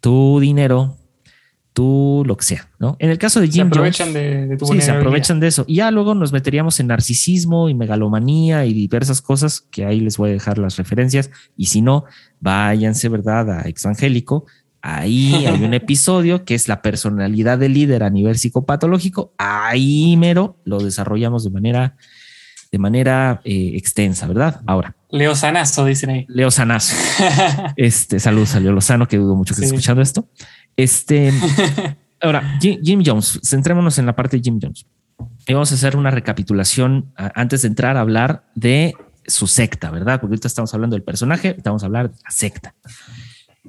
tu dinero, tu lo que sea, ¿no? En el caso de Jim se aprovechan de, tu Sí, se aprovechan de eso. Y ya luego nos meteríamos en narcisismo y megalomanía y diversas cosas que ahí les voy a dejar las referencias. Y si no, váyanse, ¿verdad? A Exangélico Ahí hay un [LAUGHS] episodio que es la personalidad del líder a nivel psicopatológico. Ahí mero lo desarrollamos de manera, de manera eh, extensa, ¿verdad? Ahora. Leo Sanazo, dicen ahí. Leo Sanazo. [LAUGHS] este, salud, salió Lozano, que dudo mucho que esté escuchando esto. Este, [LAUGHS] ahora, Jim, Jones, centrémonos en la parte de Jim Jones. Y vamos a hacer una recapitulación antes de entrar a hablar de su secta, ¿verdad? Porque ahorita estamos hablando del personaje, estamos a hablar de la secta.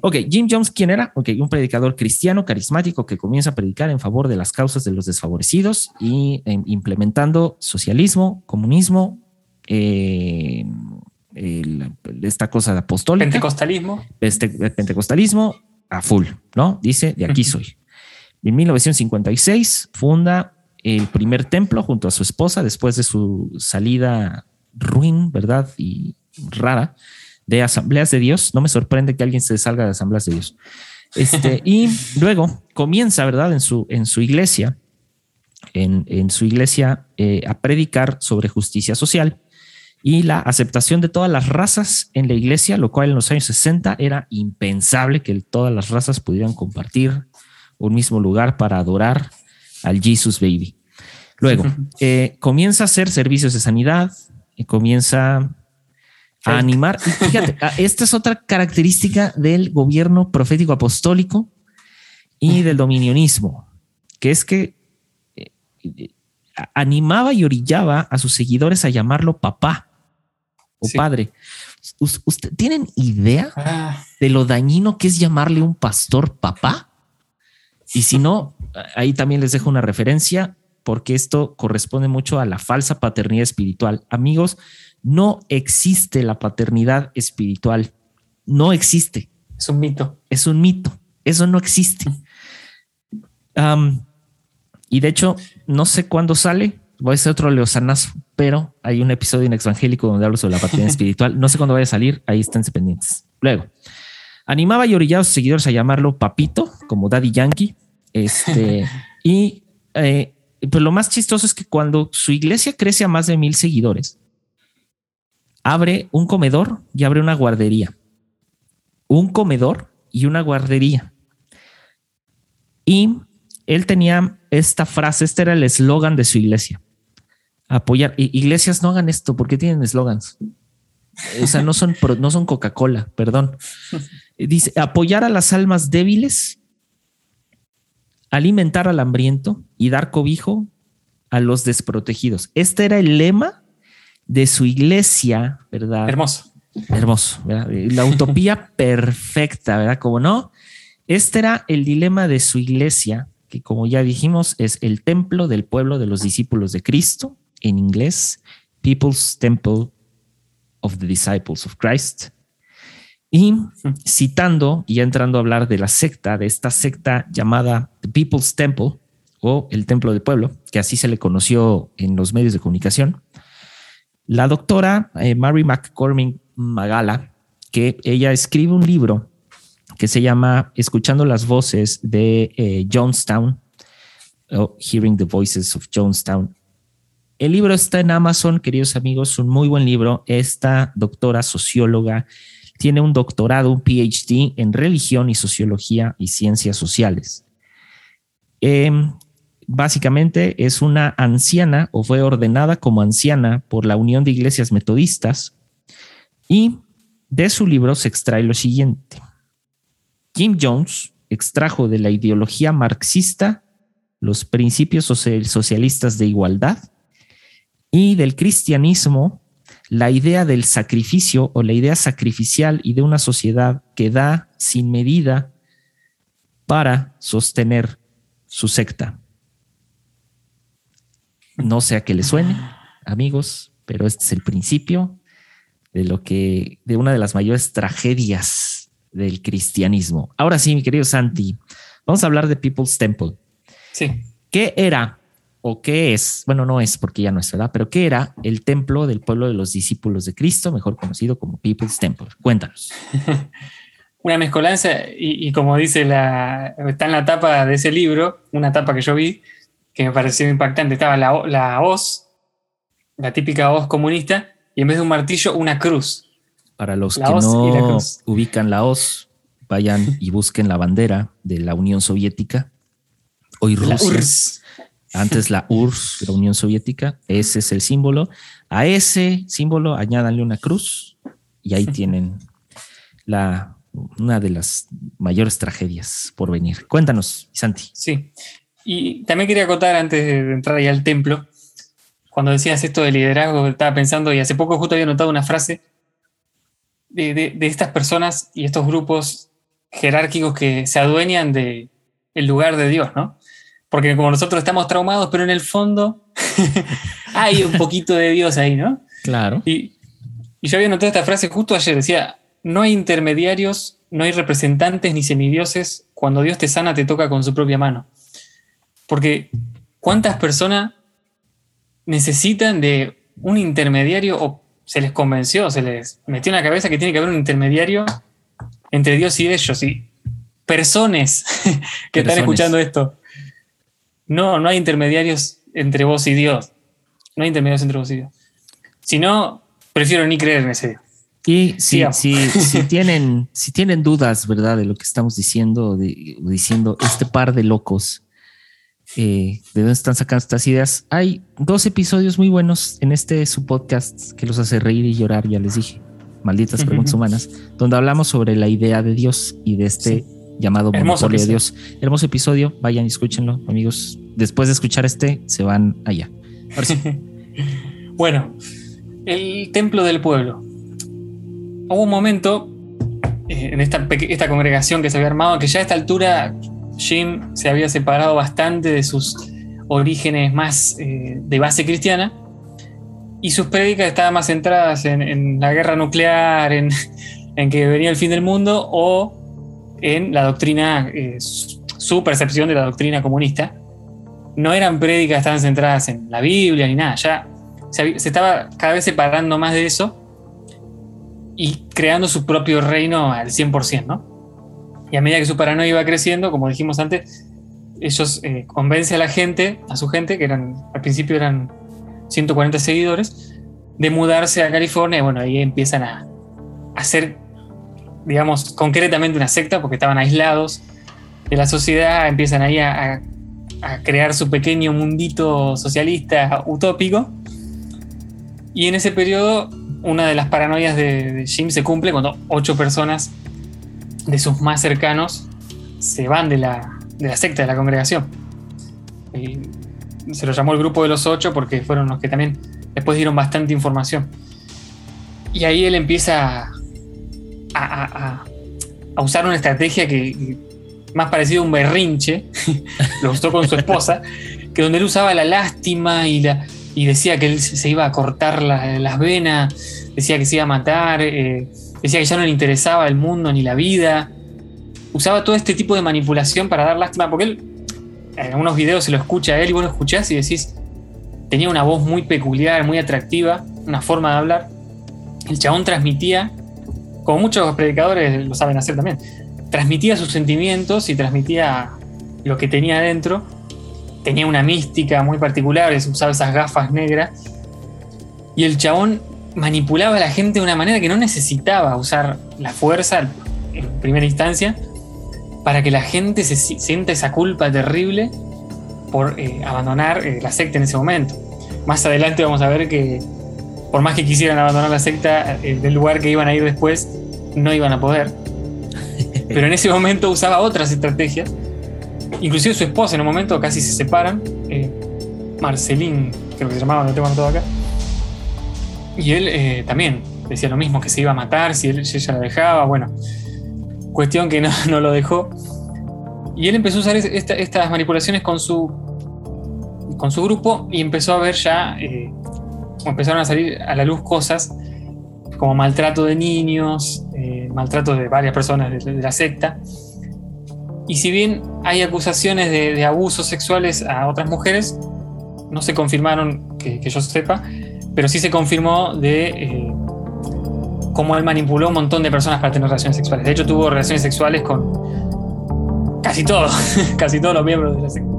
Ok, Jim Jones, ¿quién era? Ok, un predicador cristiano carismático que comienza a predicar en favor de las causas de los desfavorecidos y em, implementando socialismo, comunismo, eh, esta cosa de apostólica. Pentecostalismo. Este, pentecostalismo a full, ¿no? Dice, de aquí soy. En 1956 funda el primer templo junto a su esposa después de su salida ruin, ¿verdad? Y rara de asambleas de Dios. No me sorprende que alguien se salga de asambleas de Dios. Este, [LAUGHS] y luego comienza, ¿verdad? En su, en su iglesia, en, su iglesia, eh, a predicar sobre justicia social y la aceptación de todas las razas en la iglesia, lo cual en los años 60 era impensable que todas las razas pudieran compartir un mismo lugar para adorar al Jesus Baby. Luego, [LAUGHS] eh, comienza a hacer servicios de sanidad, y comienza a animar. Y fíjate, esta es otra característica del gobierno profético apostólico y del dominionismo, que es que eh, animaba y orillaba a sus seguidores a llamarlo papá o padre. ¿Usted tienen idea ah. de lo dañino que es llamarle un pastor papá? Y si no, ahí también les dejo una referencia porque esto corresponde mucho a la falsa paternidad espiritual. Amigos, no existe la paternidad espiritual. No existe. Es un mito. Es un mito. Eso no existe. y de hecho, no sé cuándo sale. Voy a hacer otro leosanazo, pero hay un episodio en Exvangélico donde hablo sobre la paternidad [LAUGHS] espiritual. No sé cuándo vaya a salir. Ahí están pendientes. Luego, animaba y orillaba a sus seguidores a llamarlo papito, como Daddy Yankee. Este, [LAUGHS] y eh, pues lo más chistoso es que cuando su iglesia crece a más de mil seguidores, abre un comedor y abre una guardería. Un comedor y una guardería. Y él tenía esta frase, este era el eslogan de su iglesia. Apoyar. Iglesias no hagan esto porque tienen eslogans. O sea, no son, no son Coca-Cola, perdón. Dice apoyar a las almas débiles, alimentar al hambriento y dar cobijo a los desprotegidos. Este era el lema de su iglesia, ¿verdad? Hermoso. Hermoso, ¿verdad? La utopía [LAUGHS] perfecta, ¿verdad? Como no, este era el dilema de su iglesia, que como ya dijimos es el templo del pueblo de los discípulos de Cristo, en inglés, People's Temple of the Disciples of Christ. Y citando y entrando a hablar de la secta, de esta secta llamada The People's Temple o el Templo del Pueblo, que así se le conoció en los medios de comunicación, la doctora eh, Mary McCormick Magala, que ella escribe un libro que se llama Escuchando las voces de eh, Jonestown o Hearing the Voices of Jonestown. El libro está en Amazon, queridos amigos, un muy buen libro. Esta doctora socióloga tiene un doctorado, un PhD en religión y sociología y ciencias sociales. Em, básicamente es una anciana o fue ordenada como anciana por la Unión de Iglesias Metodistas y de su libro se extrae lo siguiente. Jim Jones extrajo de la ideología marxista los principios socialistas de igualdad y del cristianismo la idea del sacrificio o la idea sacrificial y de una sociedad que da sin medida para sostener su secta. No sé a qué le suene, amigos, pero este es el principio de lo que, de una de las mayores tragedias del cristianismo. Ahora sí, mi querido Santi, vamos a hablar de People's Temple. Sí. ¿Qué era o qué es? Bueno, no es porque ya no es verdad, pero ¿qué era el templo del pueblo de los discípulos de Cristo, mejor conocido como People's Temple? Cuéntanos. [LAUGHS] una mezcolanza, y, como dice la, está en la tapa de ese libro, una tapa que yo vi, que me pareció impactante. Estaba la, la hoz, la típica hoz comunista, y en vez de un martillo, una cruz. Para los que no ubican la hoz, vayan y busquen la bandera de la Unión Soviética. Hoy Rusia. Antes la URSS, la Unión Soviética. Ese es el símbolo. A ese símbolo añádanle una cruz y ahí tienen la, una de las mayores tragedias por venir. Cuéntanos, Santi. Sí. Y también quería contar antes de entrar ahí al templo, cuando decías esto de liderazgo, estaba pensando, y hace poco justo había notado una frase de, estas personas y estos grupos jerárquicos que se adueñan del el lugar de Dios, ¿no? Porque como nosotros estamos traumados, pero en el fondo [LAUGHS] hay un poquito de Dios ahí, ¿no? Claro. Y, y yo había notado esta frase justo ayer, decía, no hay intermediarios, no hay representantes ni semidioses, cuando Dios te sana te toca con su propia mano. Porque ¿cuántas personas necesitan de un intermediario o se les convenció, se les metió en la cabeza que tiene que haber un intermediario entre Dios y ellos. Y personas [LAUGHS] que están escuchando esto. No, no hay intermediarios entre vos y Dios. No hay intermediarios entre vos y Dios. Si no, prefiero ni creer en ese Dios. Y si, si, [LAUGHS] tienen, si tienen dudas, ¿verdad? De lo que estamos diciendo, diciendo este par de locos eh, de dónde están sacando estas ideas. Hay dos episodios muy buenos en este su podcast que los hace reír y llorar, ya les dije, malditas preguntas humanas, donde hablamos sobre la idea de Dios y de este llamado monopolio de Dios. Hermoso episodio, vayan y escúchenlo, amigos. Después de escuchar este, se van allá. [LAUGHS] bueno, el templo del pueblo. Hubo un momento eh, en esta, esta congregación que se había armado que ya a esta altura Jim se había separado bastante de sus orígenes más eh, de base cristiana y sus prédicas estaban más centradas en, la guerra nuclear, [LAUGHS] en, que venía el fin del mundo o en la doctrina, eh, su percepción de la doctrina comunista. No eran prédicas tan centradas en la Biblia ni nada, ya se, se estaba cada vez separando más de eso y creando su propio reino al 100%, ¿no? Y a medida que su paranoia iba creciendo, como dijimos antes, ellos eh, convencen a la gente, a su gente, que eran al principio eran 140 seguidores, de mudarse a California. Y bueno, ahí empiezan a, hacer, digamos, concretamente una secta, porque estaban aislados de la sociedad, empiezan ahí a, crear su pequeño mundito socialista utópico. Y en ese periodo, una de las paranoias de, de Jim se cumple cuando ocho personas de sus más cercanos se van de la, secta, de la congregación. se lo llamó el grupo de los ocho porque fueron los que también después dieron bastante información. Y ahí él empieza a, usar una estrategia que, más parecida a un berrinche, [LAUGHS] lo usó con su esposa, [LAUGHS] que donde él usaba la lástima y, la, y decía que él se iba a cortar las venas, decía que se iba a matar. Eh, decía que ya no le interesaba el mundo ni la vida. Usaba todo este tipo de manipulación para dar lástima, porque él en algunos videos se lo escucha a él y vos lo escuchás y decís, tenía una voz muy peculiar, muy atractiva, una forma de hablar. El chabón transmitía, como muchos predicadores lo saben hacer también, transmitía sus sentimientos y transmitía lo que tenía adentro. Tenía una mística muy particular, usaba esas gafas negras. Y el chabón manipulaba a la gente de una manera que no necesitaba usar la fuerza en primera instancia para que la gente se sienta esa culpa terrible por eh, abandonar eh, la secta en ese momento. Más adelante vamos a ver que por más que quisieran abandonar la secta eh, del lugar que iban a ir después, no iban a poder. [LAUGHS] Pero en ese momento usaba otras estrategias. Inclusive su esposa en un momento casi se separan. Marcelín, creo que se llamaba, no tengo anotado acá y él eh, también decía lo mismo, que se iba a matar si, él, ella la dejaba. Bueno, cuestión que [LAUGHS] no, lo dejó. Y él empezó a usar estas manipulaciones con su, con su grupo y empezó a ver ya, eh, empezaron a salir a la luz cosas como maltrato de niños, eh, maltrato de varias personas de, la secta. Y si bien hay acusaciones de, abusos sexuales a otras mujeres, no se confirmaron que, que yo sepa, pero sí se confirmó de eh, cómo él manipuló un montón de personas para tener relaciones sexuales. De hecho, tuvo relaciones sexuales con casi todos, [LAUGHS] casi todos los miembros de la secta.